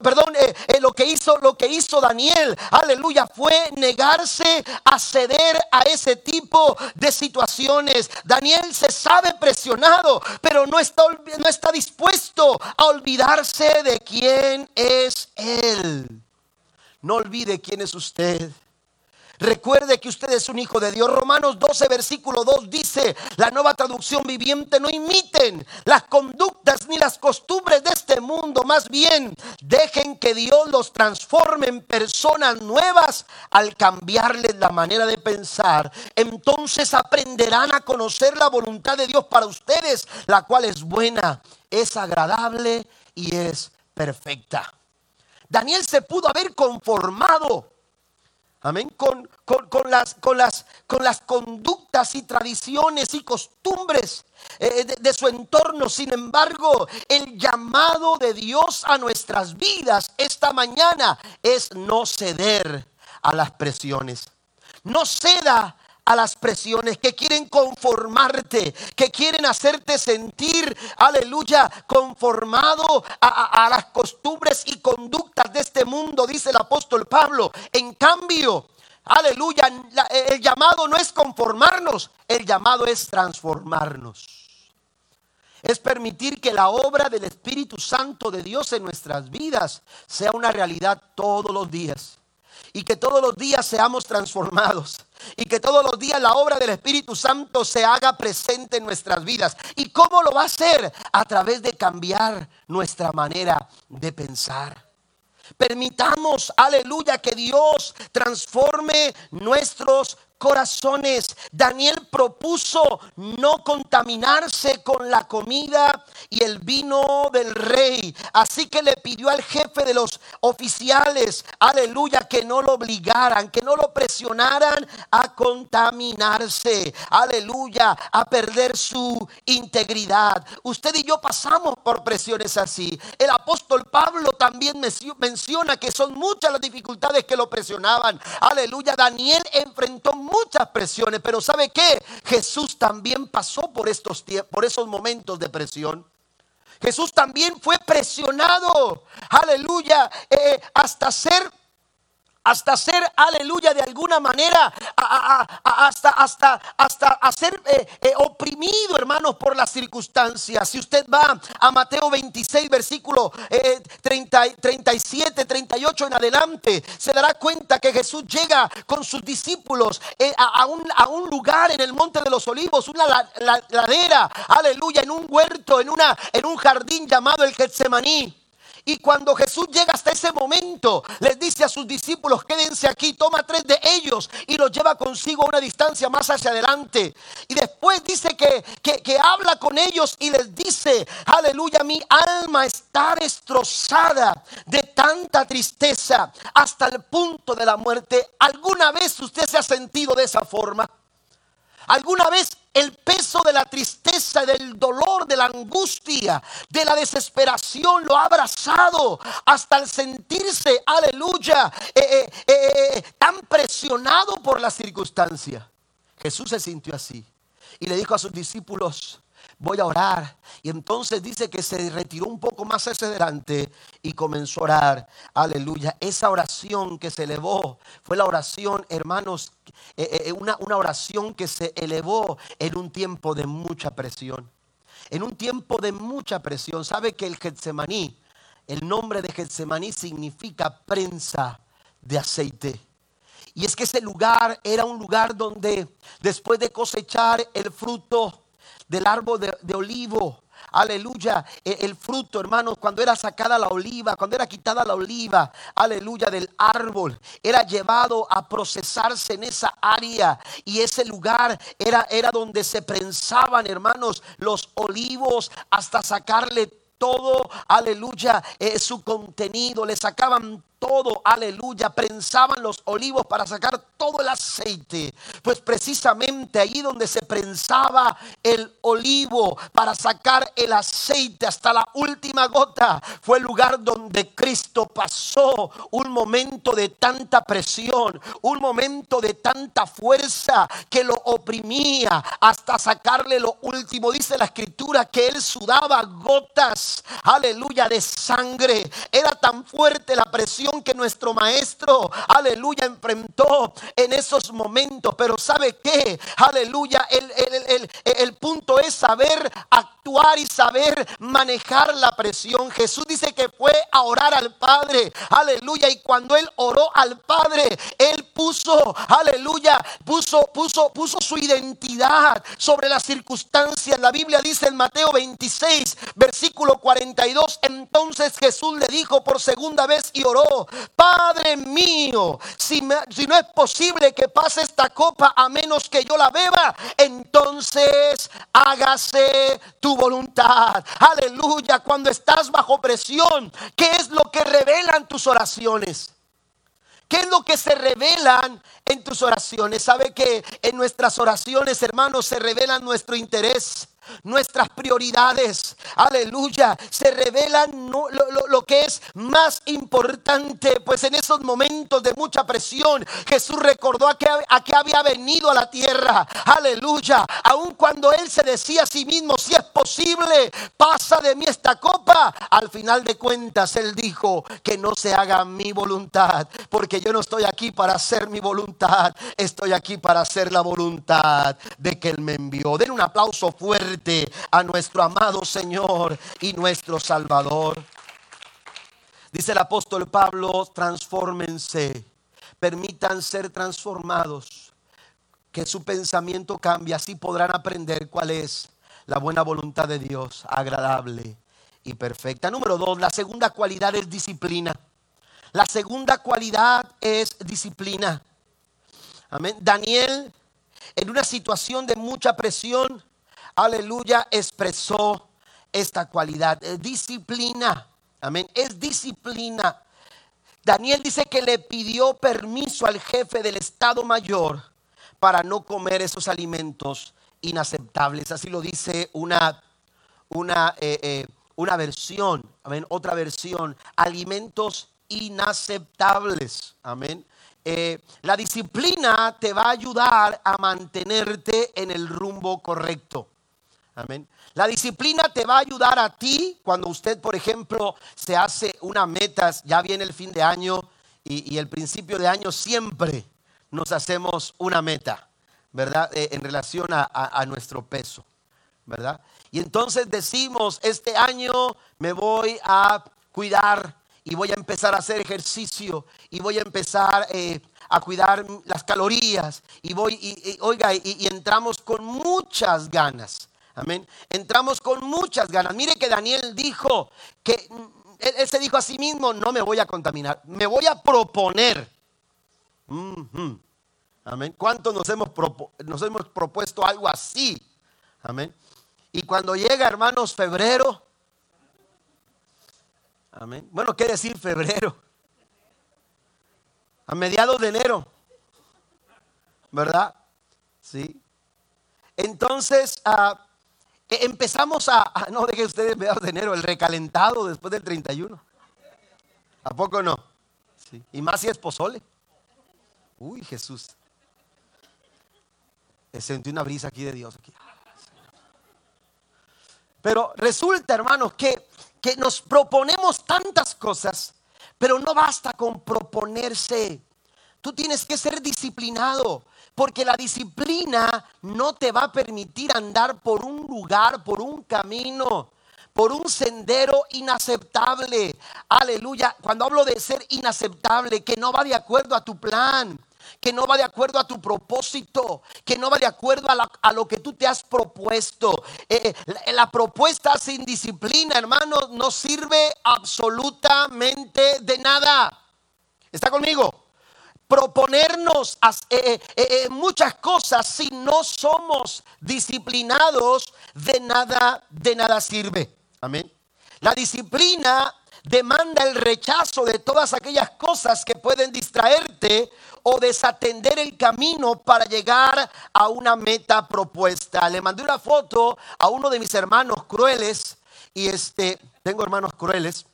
perdón, lo que hizo, lo que hizo Daniel, aleluya, fue negarse a ceder a ese tipo de situaciones. Daniel se sabe presionado, pero no está, no está dispuesto a olvidarse de quién es Él. No olvide quién es usted. Recuerde que usted es un hijo de Dios. Romanos 12, versículo 2 dice, la nueva traducción viviente, no imiten las conductas ni las costumbres de este mundo. Más bien, dejen que Dios los transforme en personas nuevas al cambiarles la manera de pensar. Entonces aprenderán a conocer la voluntad de Dios para ustedes, la cual es buena, es agradable y es perfecta. Daniel se pudo haber conformado Amén. Con, con, las, con, las, con las conductas y tradiciones y costumbres eh, de, de su entorno. Sin embargo, el llamado de Dios a nuestras vidas esta mañana es no ceder a las presiones. No ceda a las presiones, que quieren conformarte, que quieren hacerte sentir, aleluya, conformado a, las costumbres y conductas de este mundo, dice el apóstol Pablo. En cambio, aleluya, el llamado no es conformarnos, el llamado es transformarnos. Es permitir que la obra del Espíritu Santo de Dios en nuestras vidas sea una realidad todos los días y que todos los días seamos transformados y que todos los días la obra del Espíritu Santo se haga presente en nuestras vidas. ¿Y cómo lo va a hacer? A través de cambiar nuestra manera de pensar. Permitamos, aleluya, que Dios transforme nuestros corazones. Daniel propuso no contaminarse con la comida y el vino del rey. Así que le pidió al jefe de los oficiales, aleluya, que no lo obligaran, que no lo presionaran a contaminarse, aleluya, a perder su integridad. Usted y yo pasamos por presiones así. El apóstol Pablo también menciona que son muchas las dificultades que lo presionaban. Aleluya, Daniel enfrentó muchas presiones, pero ¿sabe qué? Jesús también pasó por estos por esos momentos de presión. Jesús también fue presionado, aleluya, eh, hasta ser hasta ser, aleluya, de alguna manera, hasta, hasta, hasta ser eh, eh, oprimido, hermanos, por las circunstancias. Si usted va a Mateo 26, versículo 30, 37, 38 en adelante, se dará cuenta que Jesús llega con sus discípulos eh, a, un, a, un, lugar en el Monte de los Olivos, una ladera, aleluya, en un huerto, en, una, en un jardín llamado el Getsemaní. Y cuando Jesús llega hasta ese momento, les dice a sus discípulos, quédense aquí, toma tres de ellos y los lleva consigo a una distancia más hacia adelante. Y después dice que, que, habla con ellos y les dice, aleluya, mi alma está destrozada de tanta tristeza hasta el punto de la muerte. ¿Alguna vez usted se ha sentido de esa forma? ¿Alguna vez el peso de la tristeza, del dolor, de la angustia, de la desesperación lo ha abrazado hasta el sentirse, aleluya, eh, eh, eh, tan presionado por la circunstancia? Jesús se sintió así y le dijo a sus discípulos, voy a orar. Y entonces dice que se retiró un poco más hacia adelante y comenzó a orar. Aleluya. Esa oración que se elevó fue la oración, hermanos, eh, eh, eh, una, una oración que se elevó en un tiempo de mucha presión. En un tiempo de mucha presión. ¿Sabe que el Getsemaní, el nombre de Getsemaní significa prensa de aceite? Y es que ese lugar era un lugar donde después de cosechar el fruto del árbol de, olivo. Aleluya. E, el, fruto, hermanos, cuando era sacada la oliva, cuando era quitada la oliva, aleluya, del árbol, era llevado a procesarse en esa área. Y ese lugar era, era donde se prensaban, hermanos, los olivos hasta sacarle todo, aleluya, eh, su contenido. Le sacaban todo, aleluya, prensaban los olivos para sacar todo el aceite. Pues precisamente ahí donde se prensaba el olivo para sacar el aceite hasta la última gota, fue el lugar donde Cristo pasó un momento de tanta presión, un momento de tanta fuerza que lo oprimía hasta sacarle lo último. Dice la escritura que él sudaba gotas, aleluya, de sangre. Era tan fuerte la presión que nuestro maestro, aleluya, enfrentó en esos momentos. Pero ¿sabe qué? Aleluya, el, el punto es saber actuar y saber manejar la presión. Jesús dice que fue a orar al Padre, aleluya, y cuando él oró al Padre, él puso, aleluya, puso, puso, puso su identidad sobre las circunstancias. La Biblia dice en Mateo 26, versículo 42, entonces Jesús le dijo por segunda vez y oró, Padre mío, si, no es posible que pase esta copa a menos que yo la beba, entonces hágase tu voluntad. Aleluya, cuando estás bajo presión, ¿qué es lo que revelan tus oraciones? ¿Qué es lo que se revelan en tus oraciones? ¿Sabe que en nuestras oraciones, hermanos, se revelan nuestro interés? Nuestras prioridades, aleluya, se revelan lo, que es más importante, pues en esos momentos de mucha presión, Jesús recordó a que, a que había venido a la tierra, aleluya, aun cuando él se decía a sí mismo, si es posible, pasa de mí esta copa, al final de cuentas él dijo que no se haga mi voluntad, porque yo no estoy aquí para hacer mi voluntad, estoy aquí para hacer la voluntad de que él me envió. Den un aplauso fuerte a nuestro amado Señor y nuestro Salvador. Dice el apóstol Pablo, transfórmense, permitan ser transformados, que su pensamiento cambie, así podrán aprender cuál es la buena voluntad de Dios, agradable y perfecta. Número dos, la segunda cualidad es disciplina. La segunda cualidad es disciplina. Amén. Daniel, en una situación de mucha presión, aleluya, expresó esta cualidad, disciplina. Amén, es disciplina. Daniel dice que le pidió permiso al jefe del Estado Mayor para no comer esos alimentos inaceptables. Así lo dice una, una, eh, eh, una versión, amén, otra versión, alimentos inaceptables. Amén. Eh, la disciplina te va a ayudar a mantenerte en el rumbo correcto. La disciplina te va a ayudar a ti cuando usted, por ejemplo, se hace una meta, ya viene el fin de año y, el principio de año siempre nos hacemos una meta, ¿verdad? Eh, en relación a, nuestro peso, ¿verdad? Y entonces decimos, este año me voy a cuidar y voy a empezar a hacer ejercicio y voy a empezar eh, a cuidar las calorías y voy, y, oiga, y, entramos con muchas ganas. Amén. Entramos con muchas ganas. Mire que Daniel dijo que él, se dijo a sí mismo, no me voy a contaminar, me voy a proponer. Amén. ¿Cuántos nos hemos, nos hemos propuesto algo así? Amén. Y cuando llega, hermanos, febrero. Amén. Bueno, ¿qué decir febrero? A mediados de enero. ¿Verdad? Sí. Entonces, e, empezamos a, no deje ustedes mediados de enero, el recalentado después del 31. ¿A poco no? Sí. Y más si es pozole. Uy, Jesús. Sentí una brisa aquí de Dios. Aquí. Pero resulta, hermanos, que, que nos proponemos tantas cosas, pero no basta con proponerse. Tú tienes que ser disciplinado, porque la disciplina no te va a permitir andar por un lugar, por un camino, por un sendero inaceptable. Aleluya. Cuando hablo de ser inaceptable, que no va de acuerdo a tu plan que no va de acuerdo a tu propósito, que no va de acuerdo a, lo que tú te has propuesto. Eh, eh, la, propuesta sin disciplina, hermano, no sirve absolutamente de nada. ¿Está conmigo? Proponernos eh, muchas cosas si no somos disciplinados de nada de nada sirve amén la disciplina demanda el rechazo de todas aquellas cosas que pueden distraerte o desatender el camino para llegar a una meta propuesta. Le mandé una foto a uno de mis hermanos crueles y este, tengo hermanos crueles,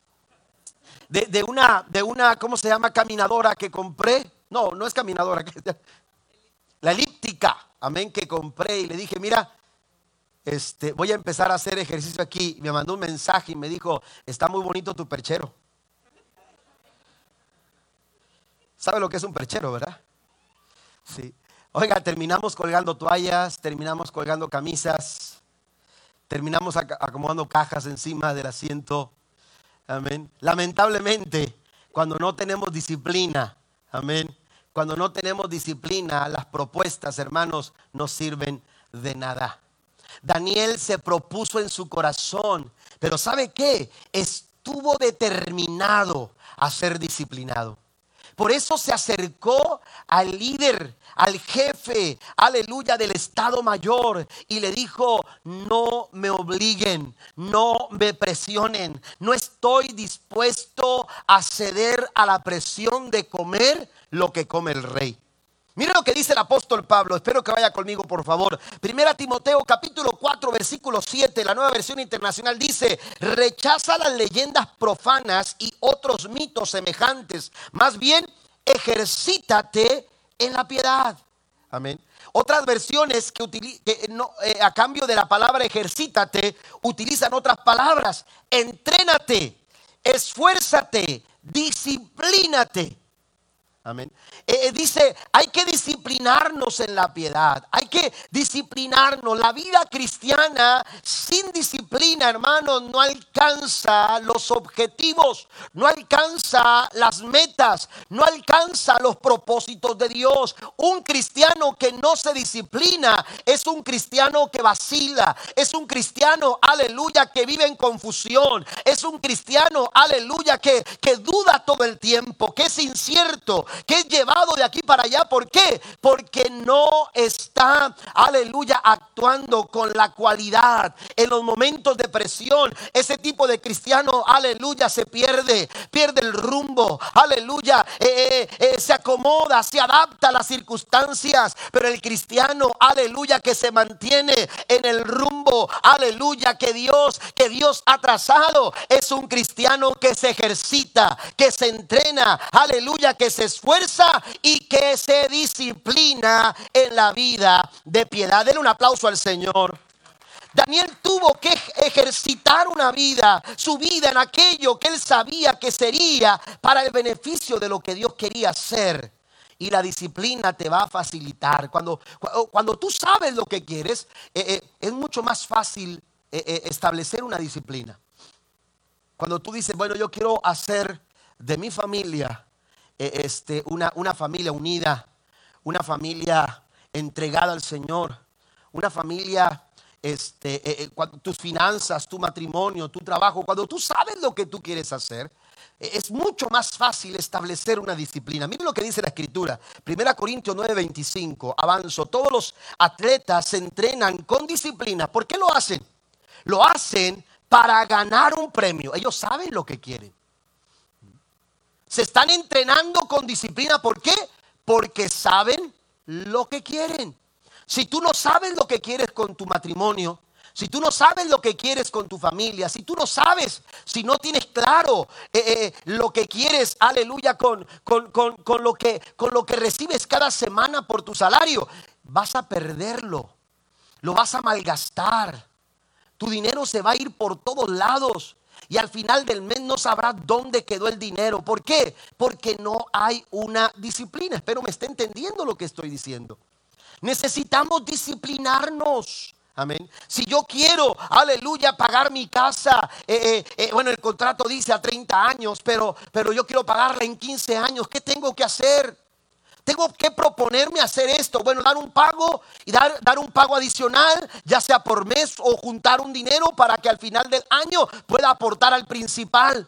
de, una, de una, ¿cómo se llama? Caminadora que compré. No, no es caminadora, la elíptica, amén, que compré y le dije, mira, este, voy a empezar a hacer ejercicio aquí. Me mandó un mensaje y me dijo, está muy bonito tu perchero. ¿Sabe lo que es un perchero, verdad? Sí. Oiga, terminamos colgando toallas, terminamos colgando camisas, terminamos acomodando cajas encima del asiento. Amén. Lamentablemente, cuando no tenemos disciplina, amén. Cuando no tenemos disciplina, las propuestas, hermanos, no sirven de nada. Daniel se propuso en su corazón, pero ¿sabe qué? Estuvo determinado a ser disciplinado. Por eso se acercó al líder, al jefe, aleluya, del Estado Mayor y le dijo, no me obliguen, no me presionen, no estoy dispuesto a ceder a la presión de comer lo que come el rey. Mira lo que dice el apóstol Pablo. Espero que vaya conmigo, por favor. Primera Timoteo capítulo 4, versículo 7, la nueva versión internacional dice, rechaza las leyendas profanas y otros mitos semejantes. Más bien, ejercítate en la piedad. Amén. Otras versiones que, eh, a cambio de la palabra ejercítate utilizan otras palabras. Entrénate, esfuérzate, disciplínate. Eh, eh, dice, hay que disciplinarnos en la piedad, hay que disciplinarnos. La vida cristiana sin disciplina, hermanos, no alcanza los objetivos, no alcanza las metas, no alcanza los propósitos de Dios. Un cristiano que no se disciplina es un cristiano que vacila, es un cristiano, aleluya, que vive en confusión, es un cristiano, aleluya, que, que duda todo el tiempo, que es incierto, que es llevado de aquí para allá. ¿Por qué? Porque no está, aleluya, actuando con la cualidad en los momentos de presión. Ese tipo de cristiano, aleluya, se pierde, pierde el rumbo, aleluya, eh, eh, eh, se acomoda, se adapta a las circunstancias. Pero el cristiano, aleluya, que se mantiene en el rumbo, aleluya, que Dios, que Dios ha trazado, es un cristiano que se ejercita, que se entrena, aleluya, que se esfuerza y que se disciplina en la vida de piedad. Denle un aplauso al Señor. Daniel tuvo que ejercitar una vida, su vida en aquello que él sabía que sería para el beneficio de lo que Dios quería hacer. Y la disciplina te va a facilitar. Cuando, cuando tú sabes lo que quieres, eh, eh, es mucho más fácil eh, establecer una disciplina. Cuando tú dices, bueno, yo quiero hacer de mi familia este, una, una familia unida, una familia entregada al Señor, una familia este, eh, eh, tus finanzas, tu matrimonio, tu trabajo, cuando tú sabes lo que tú quieres hacer, eh, es mucho más fácil establecer una disciplina. Miren lo que dice la escritura. 1 Corintios 9:25. Avanzo. Todos los atletas se entrenan con disciplina. ¿Por qué lo hacen? Lo hacen para ganar un premio. Ellos saben lo que quieren. Se están entrenando con disciplina. ¿Por qué? Porque saben lo que quieren. Si tú no sabes lo que quieres con tu matrimonio, si tú no sabes lo que quieres con tu familia, si tú no sabes, si no tienes claro eh, eh, lo que quieres, aleluya, con, con, lo que, con lo que recibes cada semana por tu salario, vas a perderlo, lo vas a malgastar. Tu dinero se va a ir por todos lados y al final del mes no sabrás dónde quedó el dinero. ¿Por qué? Porque no hay una disciplina. Espero me esté entendiendo lo que estoy diciendo. Necesitamos disciplinarnos. Amén. Si yo quiero, aleluya, pagar mi casa, eh, eh, eh, bueno, el contrato dice a 30 años, pero, pero yo quiero pagarla en 15 años, ¿qué tengo que hacer? Tengo que proponerme hacer esto. Bueno, dar un pago y dar, dar un pago adicional, ya sea por mes o juntar un dinero para que al final del año pueda aportar al principal.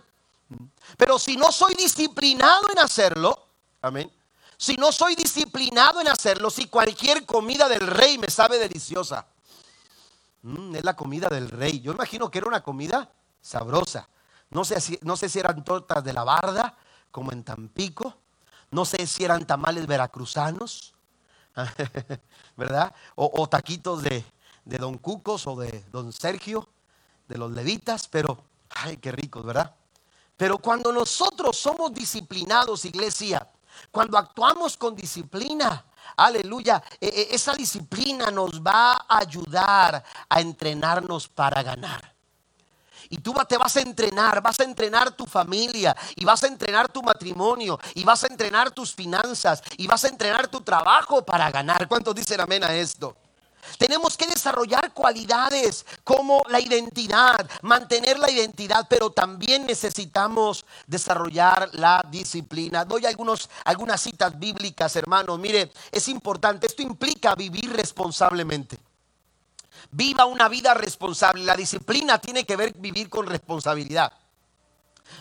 Pero si no soy disciplinado en hacerlo, amén si no soy disciplinado en hacerlo, si cualquier comida del rey me sabe deliciosa. Mm, es la comida del rey. Yo imagino que era una comida sabrosa. No sé, si, no sé si eran tortas de la barda, como en Tampico. No sé si eran tamales veracruzanos, ¿verdad? O, taquitos de, de Don Cucos o de Don Sergio, de los levitas, pero, ay, qué ricos, ¿verdad? Pero cuando nosotros somos disciplinados, iglesia, cuando actuamos con disciplina, aleluya, e, e, esa disciplina nos va a ayudar a entrenarnos para ganar. Y tú te vas a entrenar, vas a entrenar tu familia y vas a entrenar tu matrimonio y vas a entrenar tus finanzas y vas a entrenar tu trabajo para ganar. ¿Cuántos dicen amén a esto? Tenemos que desarrollar cualidades como la identidad, mantener la identidad, pero también necesitamos desarrollar la disciplina. Doy algunos, algunas citas bíblicas, hermanos. Mire, es importante, esto implica vivir responsablemente. Viva una vida responsable. La disciplina tiene que ver vivir con responsabilidad.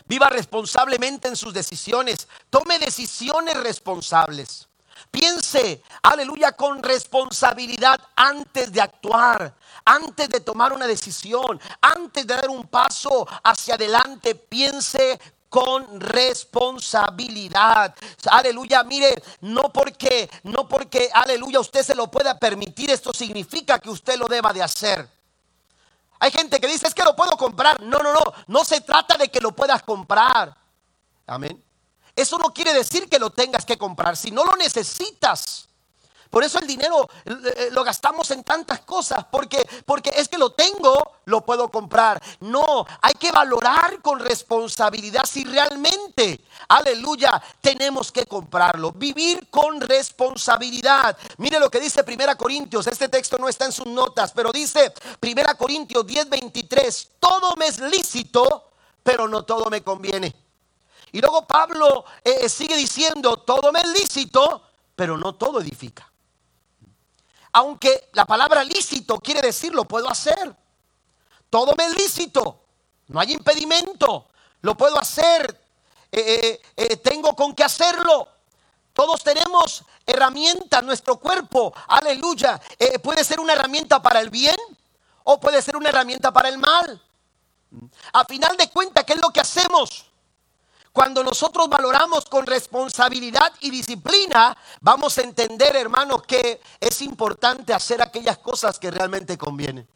Viva responsablemente en sus decisiones. Tome decisiones responsables. Piense, aleluya, con responsabilidad antes de actuar, antes de tomar una decisión, antes de dar un paso hacia adelante. Piense con responsabilidad. Aleluya, mire, no porque no porque aleluya usted se lo pueda permitir, esto significa que usted lo deba de hacer. Hay gente que dice, "Es que lo puedo comprar." No, no, no, no se trata de que lo puedas comprar. Amén. Eso no quiere decir que lo tengas que comprar, si no lo necesitas. Por eso el dinero eh, eh, lo gastamos en tantas cosas, porque, porque es que lo tengo, lo puedo comprar. No, hay que valorar con responsabilidad si realmente, aleluya, tenemos que comprarlo. Vivir con responsabilidad. Mire lo que dice Primera Corintios, este texto no está en sus notas, pero dice Primera Corintios 10:23, todo me es lícito, pero no todo me conviene. Y luego Pablo eh, sigue diciendo, todo me es lícito, pero no todo edifica. Aunque la palabra lícito quiere decir lo puedo hacer. Todo me es lícito, no hay impedimento, lo puedo hacer, eh, tengo con qué hacerlo. Todos tenemos herramientas, nuestro cuerpo, aleluya. puede ser una herramienta para el bien o puede ser una herramienta para el mal. A final de cuentas, ¿qué es lo que hacemos? Cuando nosotros valoramos con responsabilidad y disciplina, vamos a entender, hermanos, que es importante hacer aquellas cosas que realmente convienen.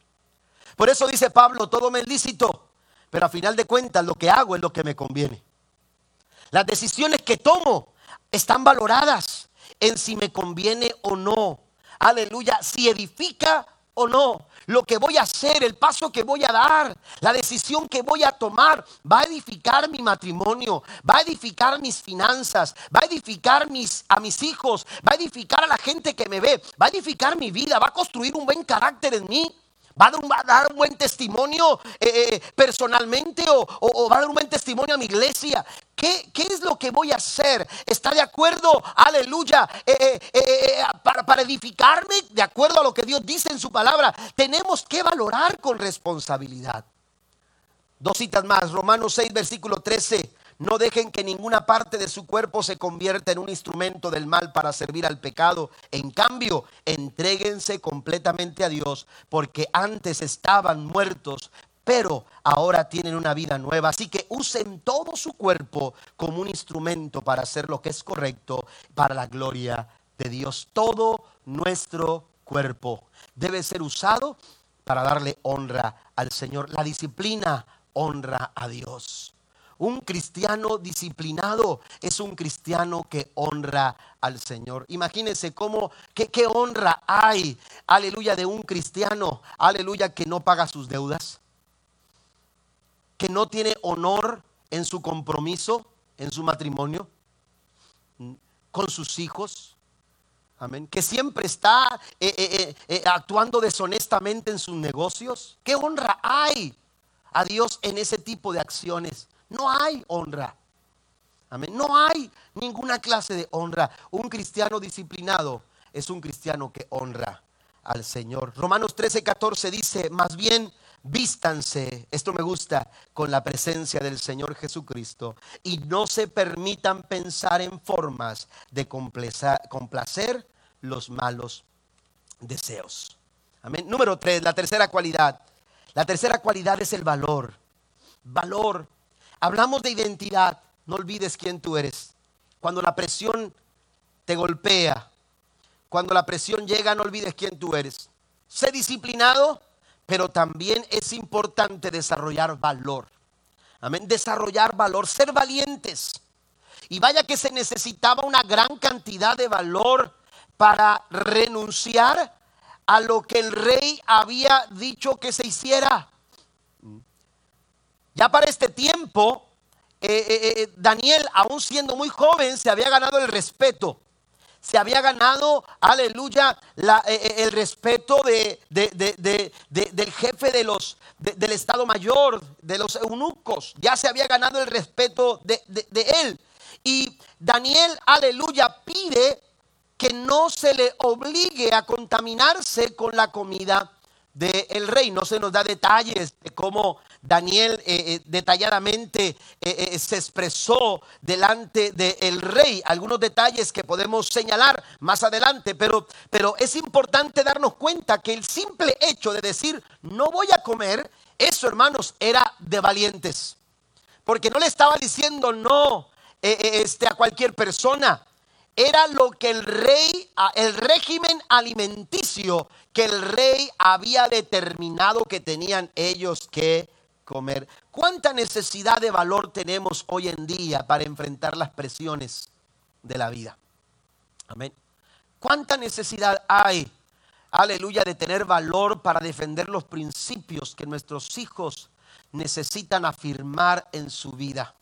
Por eso dice Pablo, todo me lícito, pero a final de cuentas lo que hago es lo que me conviene. Las decisiones que tomo están valoradas en si me conviene o no. Aleluya, si edifica o no, lo que voy a hacer, el paso que voy a dar, la decisión que voy a tomar, va a edificar mi matrimonio, va a edificar mis finanzas, va a edificar mis, a mis hijos, va a edificar a la gente que me ve, va a edificar mi vida, va a construir un buen carácter en mí. ¿Va a, dar un, buen testimonio eh, eh, personalmente o, va a dar un buen testimonio a mi iglesia? ¿Qué, es lo que voy a hacer? ¿Está de acuerdo, aleluya, eh, para, para edificarme de acuerdo a lo que Dios dice en su palabra? Tenemos que valorar con responsabilidad. Dos citas más, Romanos 6, versículo 13. No dejen que ninguna parte de su cuerpo se convierta en un instrumento del mal para servir al pecado. En cambio, entréguense completamente a Dios, porque antes estaban muertos, pero ahora tienen una vida nueva. Así que usen todo su cuerpo como un instrumento para hacer lo que es correcto para la gloria de Dios. Todo nuestro cuerpo debe ser usado para darle honra al Señor. La disciplina honra a Dios. Un cristiano disciplinado es un cristiano que honra al Señor. Imagínense cómo, qué, qué honra hay, aleluya, de un cristiano, aleluya, que no paga sus deudas, que no tiene honor en su compromiso, en su matrimonio, con sus hijos. Amén. Que siempre está eh, eh, eh, actuando deshonestamente en sus negocios. ¿Qué honra hay a Dios en ese tipo de acciones? No hay honra. Amén. No hay ninguna clase de honra. Un cristiano disciplinado es un cristiano que honra al Señor. Romanos 13, 14 dice, más bien vístanse, esto me gusta, con la presencia del Señor Jesucristo y no se permitan pensar en formas de complacer los malos deseos. Amén. Número 3, la tercera cualidad. La tercera cualidad es el valor. Valor. Hablamos de identidad, no olvides quién tú eres. Cuando la presión te golpea, cuando la presión llega, no olvides quién tú eres. Sé disciplinado, pero también es importante desarrollar valor. Amén. Desarrollar valor, ser valientes. Y vaya que se necesitaba una gran cantidad de valor para renunciar a lo que el rey había dicho que se hiciera. Ya para este tiempo, eh, eh, eh, Daniel, aún siendo muy joven, se había ganado el respeto. Se había ganado, aleluya, el respeto de, del jefe de los, del Estado Mayor, de los eunucos. Ya se había ganado el respeto de, él. Y Daniel, aleluya, pide que no se le obligue a contaminarse con la comida del rey. No se nos da detalles de cómo Daniel eh, eh, detalladamente eh, se expresó delante del rey. Algunos detalles que podemos señalar más adelante, pero, pero es importante darnos cuenta que el simple hecho de decir no voy a comer, eso hermanos era de valientes. Porque no le estaba diciendo no este, a cualquier persona. Era lo que el rey, el régimen alimenticio que el rey había determinado que tenían ellos que comer. ¿Cuánta necesidad de valor tenemos hoy en día para enfrentar las presiones de la vida? Amén. ¿Cuánta necesidad hay, aleluya, de tener valor para defender los principios que nuestros hijos necesitan afirmar en su vida?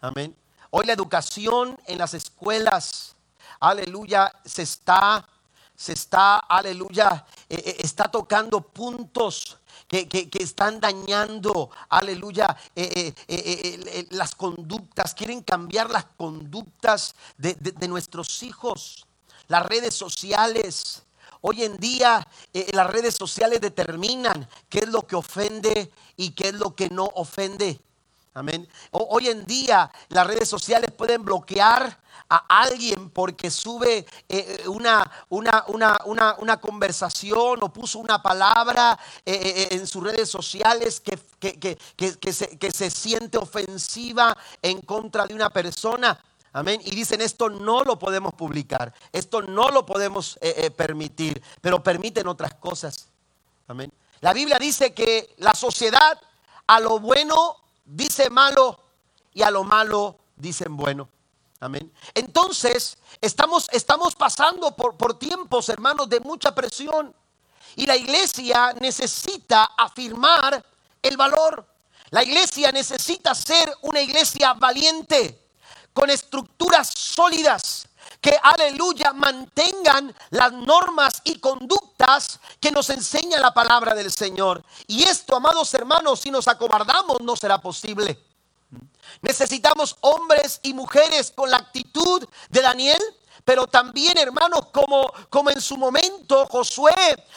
Amén. Hoy la educación en las escuelas, aleluya, se está, se está, aleluya, eh, eh, está tocando puntos que, están dañando, aleluya, eh, las conductas, quieren cambiar las conductas de, de nuestros hijos. Las redes sociales, Hoy en día las redes sociales determinan qué es lo que ofende y qué es lo que no ofende. Amén. Hoy en día las redes sociales pueden bloquear a alguien porque sube eh, eh, una, una, una, una, conversación o puso una palabra eh, en sus redes sociales que, que, se, que se siente ofensiva en contra de una persona. Amén. Y dicen, esto no lo podemos publicar, esto no lo podemos permitir, pero permiten otras cosas. Amén. La Biblia dice que la sociedad a lo bueno dice malo y a lo malo dicen bueno. Amén. Entonces, estamos, estamos pasando por, por tiempos, hermanos, de mucha presión. Y la iglesia necesita afirmar el valor. La iglesia necesita ser una iglesia valiente, con estructuras sólidas, que, aleluya, mantengan las normas y conductas que nos enseña la palabra del Señor. Y esto, amados hermanos, si nos acobardamos, no será posible. Necesitamos hombres y mujeres con la actitud de Daniel, pero también hermanos como, como en su momento Josué,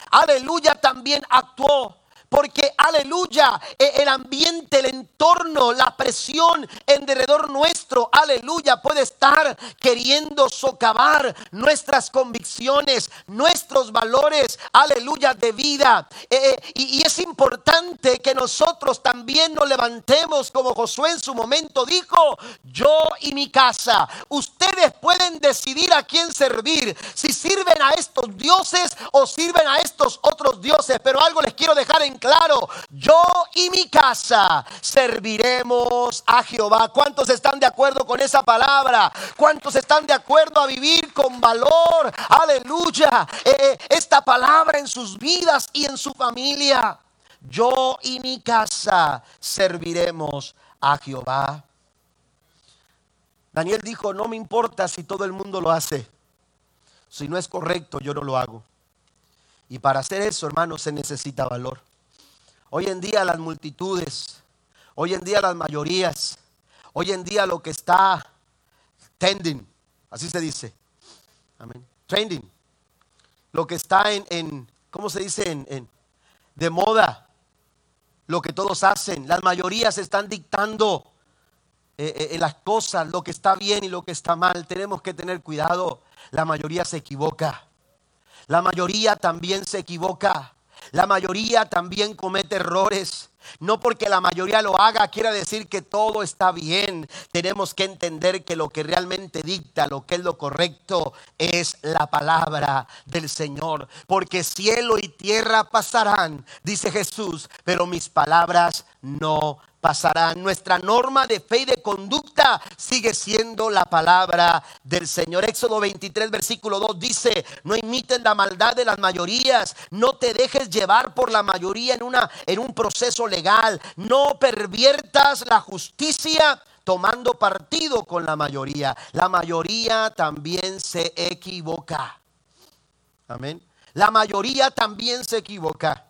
aleluya, también actuó. Porque, aleluya, e, el ambiente, el entorno, la presión en derredor nuestro, aleluya, puede estar queriendo socavar nuestras convicciones, nuestros valores, aleluya, de vida. E, e, y, y es importante que nosotros también nos levantemos como Josué en su momento dijo, yo y mi casa, ustedes pueden decidir a quién servir, si sirven a estos dioses o sirven a estos otros dioses, pero algo les quiero dejar en claro, yo y mi casa serviremos a Jehová. ¿Cuántos están de acuerdo con esa palabra? ¿Cuántos están de acuerdo a vivir con valor? Aleluya. Eh, eh, esta palabra en sus vidas y en su familia. Yo y mi casa serviremos a Jehová. Daniel dijo, no me importa si todo el mundo lo hace. Si no es correcto, yo no lo hago. Y para hacer eso, hermanos, se necesita valor. Hoy en día las multitudes, hoy en día las mayorías, hoy en día lo que está tending, así se dice, amén, trending, lo que está en, en ¿cómo se dice? En, de moda, lo que todos hacen, las mayorías están dictando eh, eh, eh, las cosas, lo que está bien y lo que está mal. Tenemos que tener cuidado, la mayoría se equivoca, la mayoría también se equivoca. La mayoría también comete errores. No porque la mayoría lo haga quiere decir que todo está bien. Tenemos que entender que lo que realmente dicta, lo que es lo correcto, es la palabra del Señor. Porque cielo y tierra pasarán, dice Jesús, pero mis palabras no pasará. Nuestra norma de fe y de conducta sigue siendo la palabra del Señor. Éxodo 23, versículo 2 dice, no imiten la maldad de las mayorías, no te dejes llevar por la mayoría en, una, en un proceso legal, no perviertas la justicia tomando partido con la mayoría. La mayoría también se equivoca. Amén. La mayoría también se equivoca.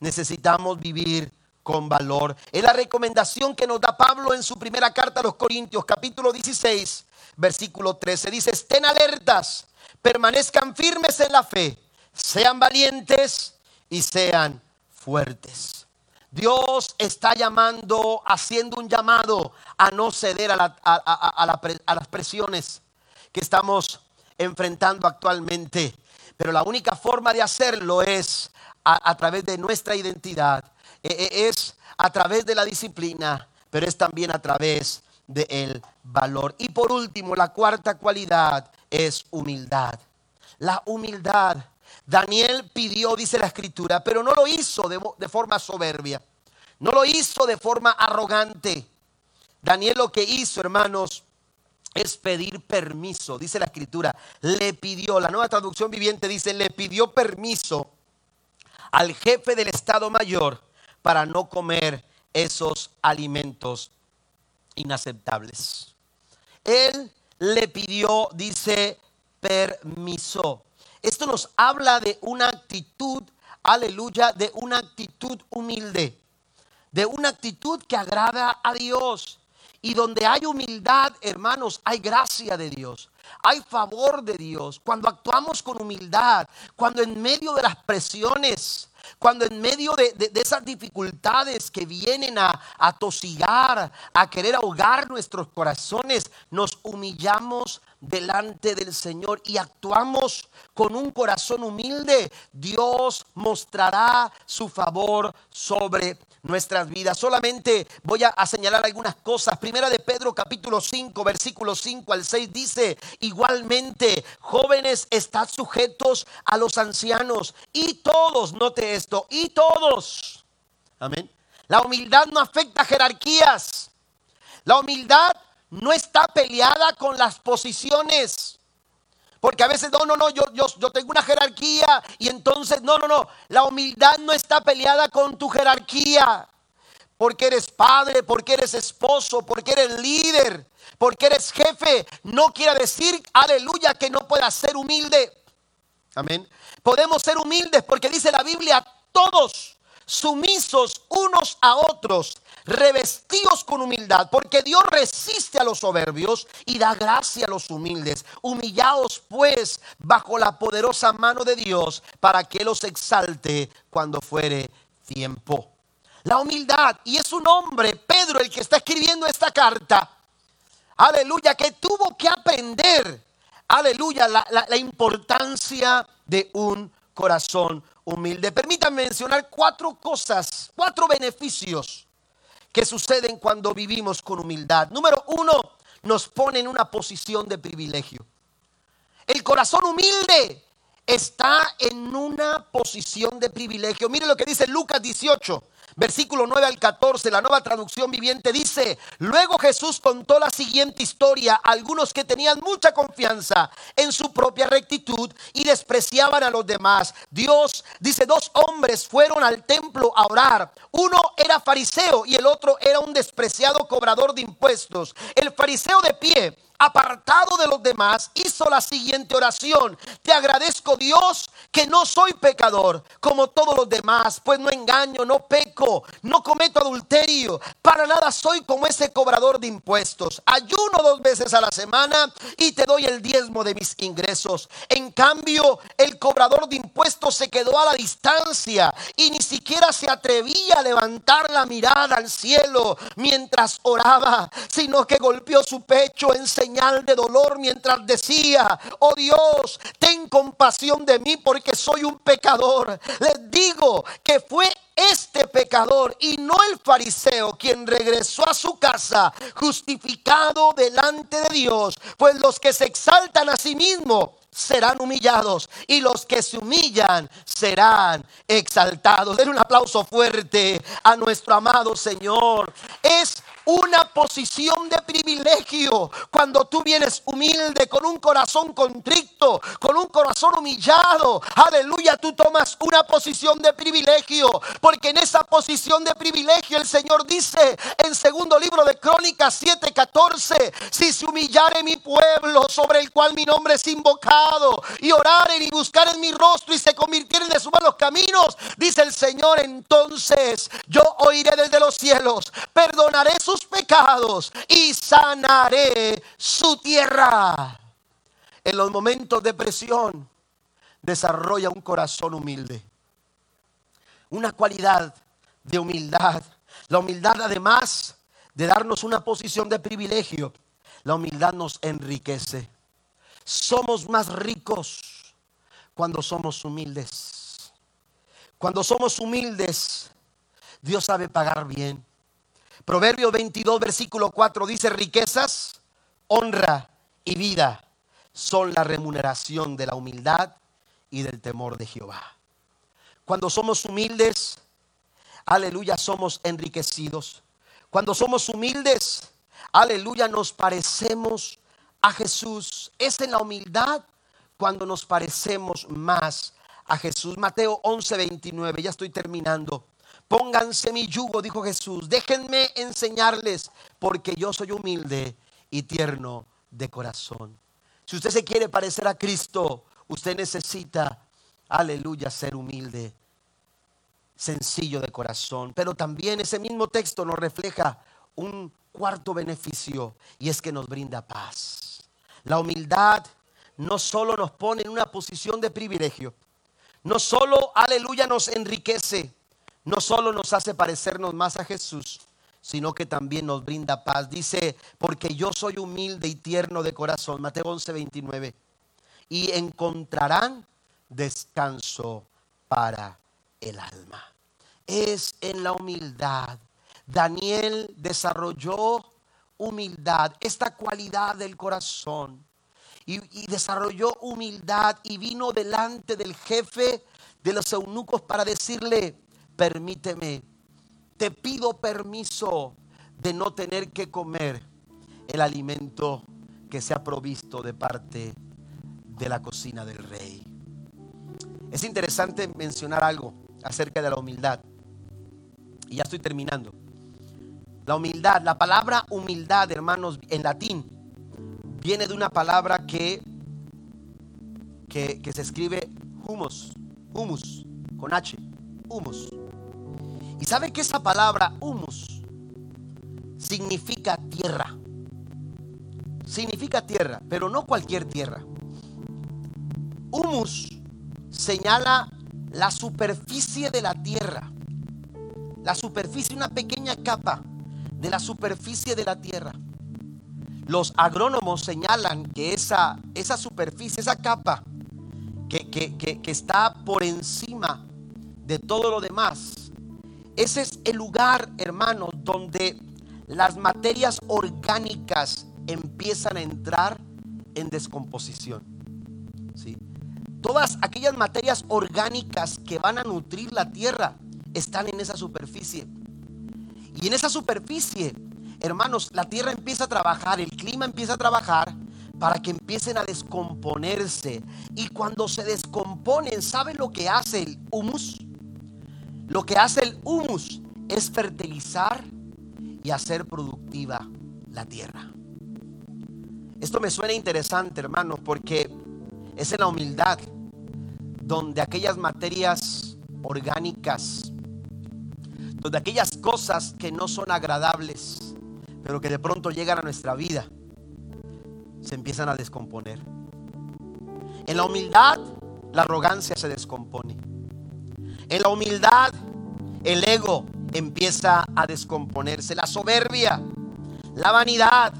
Necesitamos vivir con valor. Es la recomendación que nos da Pablo en su primera carta a los Corintios, capítulo 16, versículo 13. Dice, estén alertas, permanezcan firmes en la fe, sean valientes y sean fuertes. Dios está llamando, haciendo un llamado a no ceder a, a las presiones que estamos enfrentando actualmente. Pero la única forma de hacerlo es a, través de nuestra identidad e, e, es a través de la disciplina, pero es también a través del valor. Y por último, la cuarta cualidad es humildad. La humildad. Daniel pidió, dice la escritura, pero no lo hizo de, forma soberbia. No lo hizo de forma arrogante. Daniel lo que hizo, hermanos, es pedir permiso. Dice la escritura, le pidió, la nueva traducción viviente dice, le pidió permiso al jefe del Estado Mayor para no comer esos alimentos inaceptables. Él le pidió, dice, permiso. Esto nos habla de una actitud, aleluya, de una actitud humilde, de una actitud que agrada a Dios. Y donde hay humildad, hermanos, hay gracia de Dios. Hay favor de Dios. Cuando actuamos con humildad, cuando en medio de las presiones, cuando en medio de, esas dificultades que vienen a, a tosigar, a querer ahogar nuestros corazones, nos humillamos delante del Señor y actuamos con un corazón humilde, Dios mostrará su favor sobre nuestras vidas. Solamente voy a, señalar algunas cosas. Primera de Pedro capítulo 5, versículo 5 al 6 dice, igualmente, jóvenes, estad sujetos a los ancianos y todos, note esto, y todos. Amén. La humildad no afecta jerarquías. La humildad no está peleada con las posiciones. Porque a veces, no, no, no, yo, yo, yo tengo una jerarquía y entonces, no, no, no, la humildad no está peleada con tu jerarquía. Porque eres padre, porque eres esposo, porque eres líder, porque eres jefe. No quiere decir, aleluya, que no puedas ser humilde. Amén. Podemos ser humildes porque dice la Biblia, todos sumisos unos a otros, revestidos con humildad, porque Dios resiste a los soberbios y da gracia a los humildes. Humillados pues bajo la poderosa mano de Dios para que los exalte cuando fuere tiempo. La humildad, y es un hombre, Pedro, el que está escribiendo esta carta, aleluya, que tuvo que aprender, aleluya, la, la importancia de un corazón humilde. Permítanme mencionar cuatro cosas, cuatro beneficios que suceden cuando vivimos con humildad. Número uno, nos pone en una posición de privilegio. El corazón humilde está en una posición de privilegio. Mire lo que dice Lucas 18, versículo 9 al 14, la nueva traducción viviente dice, luego Jesús contó la siguiente historia a algunos que tenían mucha confianza en su propia rectitud y despreciaban a los demás. Dios dice, dos hombres fueron al templo a orar. Uno era fariseo y el otro era un despreciado cobrador de impuestos. El fariseo de pie apartado de los demás, hizo la siguiente oración. Te agradezco Dios que no soy pecador como todos los demás, pues no engaño, no peco, no cometo adulterio, para nada soy como ese cobrador de impuestos. Ayuno dos veces a la semana y te doy el diezmo de mis ingresos. En cambio, el cobrador de impuestos se quedó a la distancia y ni siquiera se atrevía a levantar la mirada al cielo mientras oraba, sino que golpeó su pecho en de dolor mientras decía, oh Dios, ten compasión de mí porque soy un pecador. Les digo que fue este pecador y no el fariseo quien regresó a su casa justificado delante de Dios, pues los que se exaltan a sí mismos serán humillados y los que se humillan serán exaltados. Den un aplauso fuerte a nuestro amado Señor. Es una posición de privilegio cuando tú vienes humilde, con un corazón contrito, con un corazón humillado. Aleluya, tú tomas una posición de privilegio, porque en esa posición de privilegio el Señor dice en segundo libro de Crónicas 7:14, si se humillare mi pueblo sobre el cual mi nombre es invocado, y oraren y buscaren mi rostro y se convirtieren de sus malos caminos, dice el Señor, entonces yo oiré desde los cielos, perdonaré sus pecados y sanaré su tierra. En los momentos de presión, desarrolla un corazón humilde. Una cualidad de humildad. La humildad además de darnos una posición de privilegio, la humildad nos enriquece. Somos más ricos cuando somos humildes. Cuando somos humildes, Dios sabe pagar bien. Proverbio 22, versículo 4 dice, riquezas, honra y vida son la remuneración de la humildad y del temor de Jehová. Cuando somos humildes, aleluya, somos enriquecidos. Cuando somos humildes, aleluya, nos parecemos a Jesús. Es en la humildad cuando nos parecemos más a Jesús. Mateo 11, 29, ya estoy terminando. Pónganse mi yugo, dijo Jesús. Déjenme enseñarles, porque yo soy humilde y tierno de corazón. Si usted se quiere parecer a Cristo, usted necesita, aleluya, ser humilde, sencillo de corazón. Pero también ese mismo texto nos refleja un cuarto beneficio y es que nos brinda paz. La humildad no solo nos pone en una posición de privilegio, no solo, aleluya, nos enriquece, no solo nos hace parecernos más a Jesús, sino que también nos brinda paz. Dice, porque yo soy humilde y tierno de corazón, Mateo 11, 29, y encontrarán descanso para el alma. Es en la humildad. Daniel desarrolló humildad, esta cualidad del corazón. Y, y, desarrolló humildad y vino delante del jefe de los eunucos para decirle, permíteme, te pido permiso de no tener que comer el alimento que se ha provisto de parte de la cocina del rey. Es interesante mencionar algo acerca de la humildad. Y ya estoy terminando. La humildad, la palabra humildad, hermanos, en latín, viene de una palabra que, que, se escribe humus, humus, con H, humus. Y sabe que esa palabra humus significa tierra. Significa tierra, pero no cualquier tierra. Humus señala la superficie de la tierra. La superficie, una pequeña capa de la superficie de la tierra. Los agrónomos señalan que esa, esa superficie, esa capa que, que está por encima de todo lo demás, ese es el lugar, hermanos, donde las materias orgánicas empiezan a entrar en descomposición. ¿sí? Todas aquellas materias orgánicas que van a nutrir la tierra están en esa superficie. Y en esa superficie, hermanos, la tierra empieza a trabajar, el clima empieza a trabajar para que empiecen a descomponerse. Y cuando se descomponen, ¿saben lo que hace el humus? Lo que hace el humus es fertilizar y hacer productiva la tierra. Esto me suena interesante, hermanos, porque es en la humildad donde aquellas materias orgánicas, donde aquellas cosas que no son agradables, pero que de pronto llegan a nuestra vida, se empiezan a descomponer. En la humildad, la arrogancia se descompone. En la humildad, el ego empieza a descomponerse. La soberbia, la vanidad,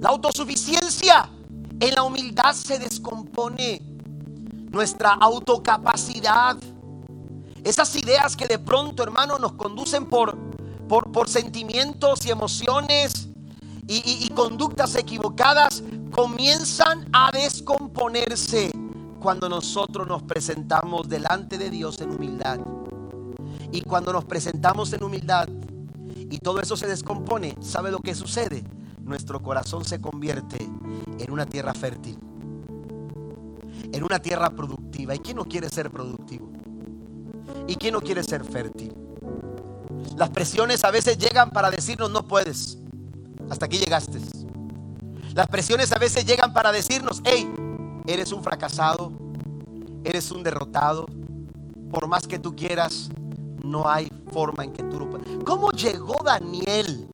la autosuficiencia en la humildad se descompone nuestra autocapacidad. Esas ideas que de pronto, hermano, nos conducen por, por, sentimientos y emociones y, y conductas equivocadas, comienzan a descomponerse cuando nosotros nos presentamos delante de Dios en humildad. Y cuando nos presentamos en humildad y todo eso se descompone, ¿sabe lo que sucede? nuestro corazón se convierte en una tierra fértil, en una tierra productiva. ¿Y quién no quiere ser productivo? ¿Y quién no quiere ser fértil? Las presiones a veces llegan para decirnos no puedes. Hasta aquí llegaste. Las presiones a veces llegan para decirnos, hey, eres un fracasado, eres un derrotado. Por más que tú quieras, no hay forma en que tú lo puedas. ¿Cómo llegó Daniel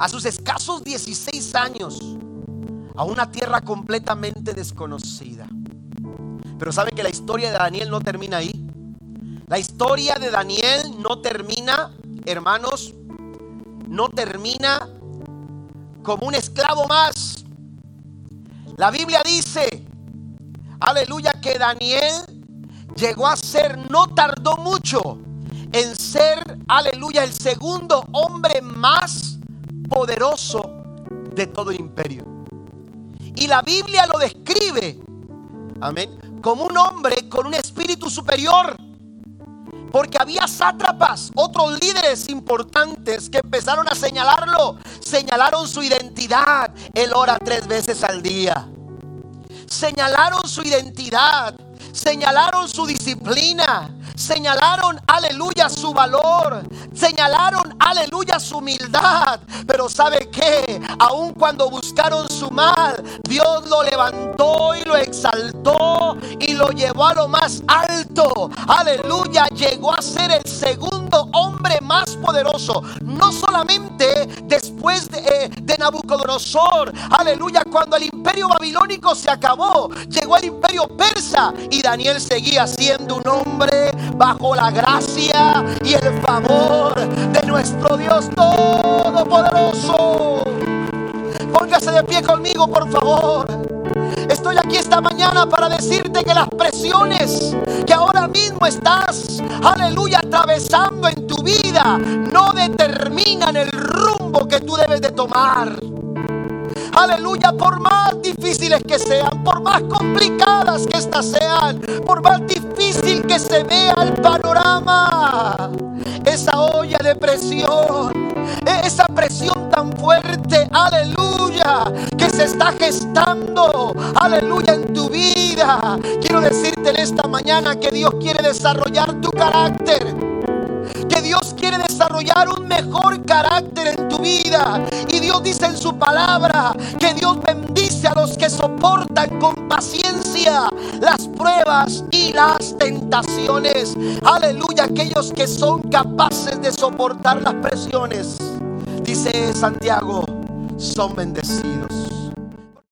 a sus escasos 16 años a una tierra completamente desconocida. Pero sabe que la historia de Daniel no termina ahí. La historia de Daniel no termina, hermanos, no termina como un esclavo más. La Biblia dice, aleluya, que Daniel llegó a ser, no tardó mucho en ser, aleluya, el segundo hombre más poderoso de todo el imperio. Y la Biblia lo describe, amén, como un hombre con un espíritu superior. Porque había sátrapas, otros líderes importantes que empezaron a señalarlo. Señalaron su identidad. Él ora tres veces al día. Señalaron su identidad. Señalaron su disciplina señalaron, aleluya, su valor, señalaron, aleluya, su humildad. Pero ¿sabe qué? Aun cuando buscaron su mal, Dios lo levantó y lo exaltó y lo llevó a lo más alto. Aleluya, llegó a ser el segundo hombre más poderoso. No solamente después de, eh, de Nabucodonosor, aleluya, cuando el imperio babilónico se acabó, llegó el imperio persa y Daniel seguía siendo un hombre bajo la gracia y el favor de nuestro Dios Todopoderoso. Póngase de pie conmigo, por favor. Estoy aquí esta mañana para decirte que las presiones que ahora mismo estás, aleluya, atravesando en tu vida, no determinan el rumbo que tú debes de tomar. Aleluya, por más difíciles que sean, por más complicadas que éstas sean, por más difícil que se vea el panorama, esa olla de presión, esa presión tan fuerte, aleluya, que se se está gestando, aleluya, en tu vida. Quiero decirte en esta mañana que Dios quiere desarrollar tu carácter que Dios quiere desarrollar un mejor carácter en tu vida. Y Dios dice en su palabra que Dios bendice a los que soportan con paciencia las pruebas y las tentaciones. Aleluya, aquellos que son capaces de soportar las presiones. Dice Santiago, son bendecidos.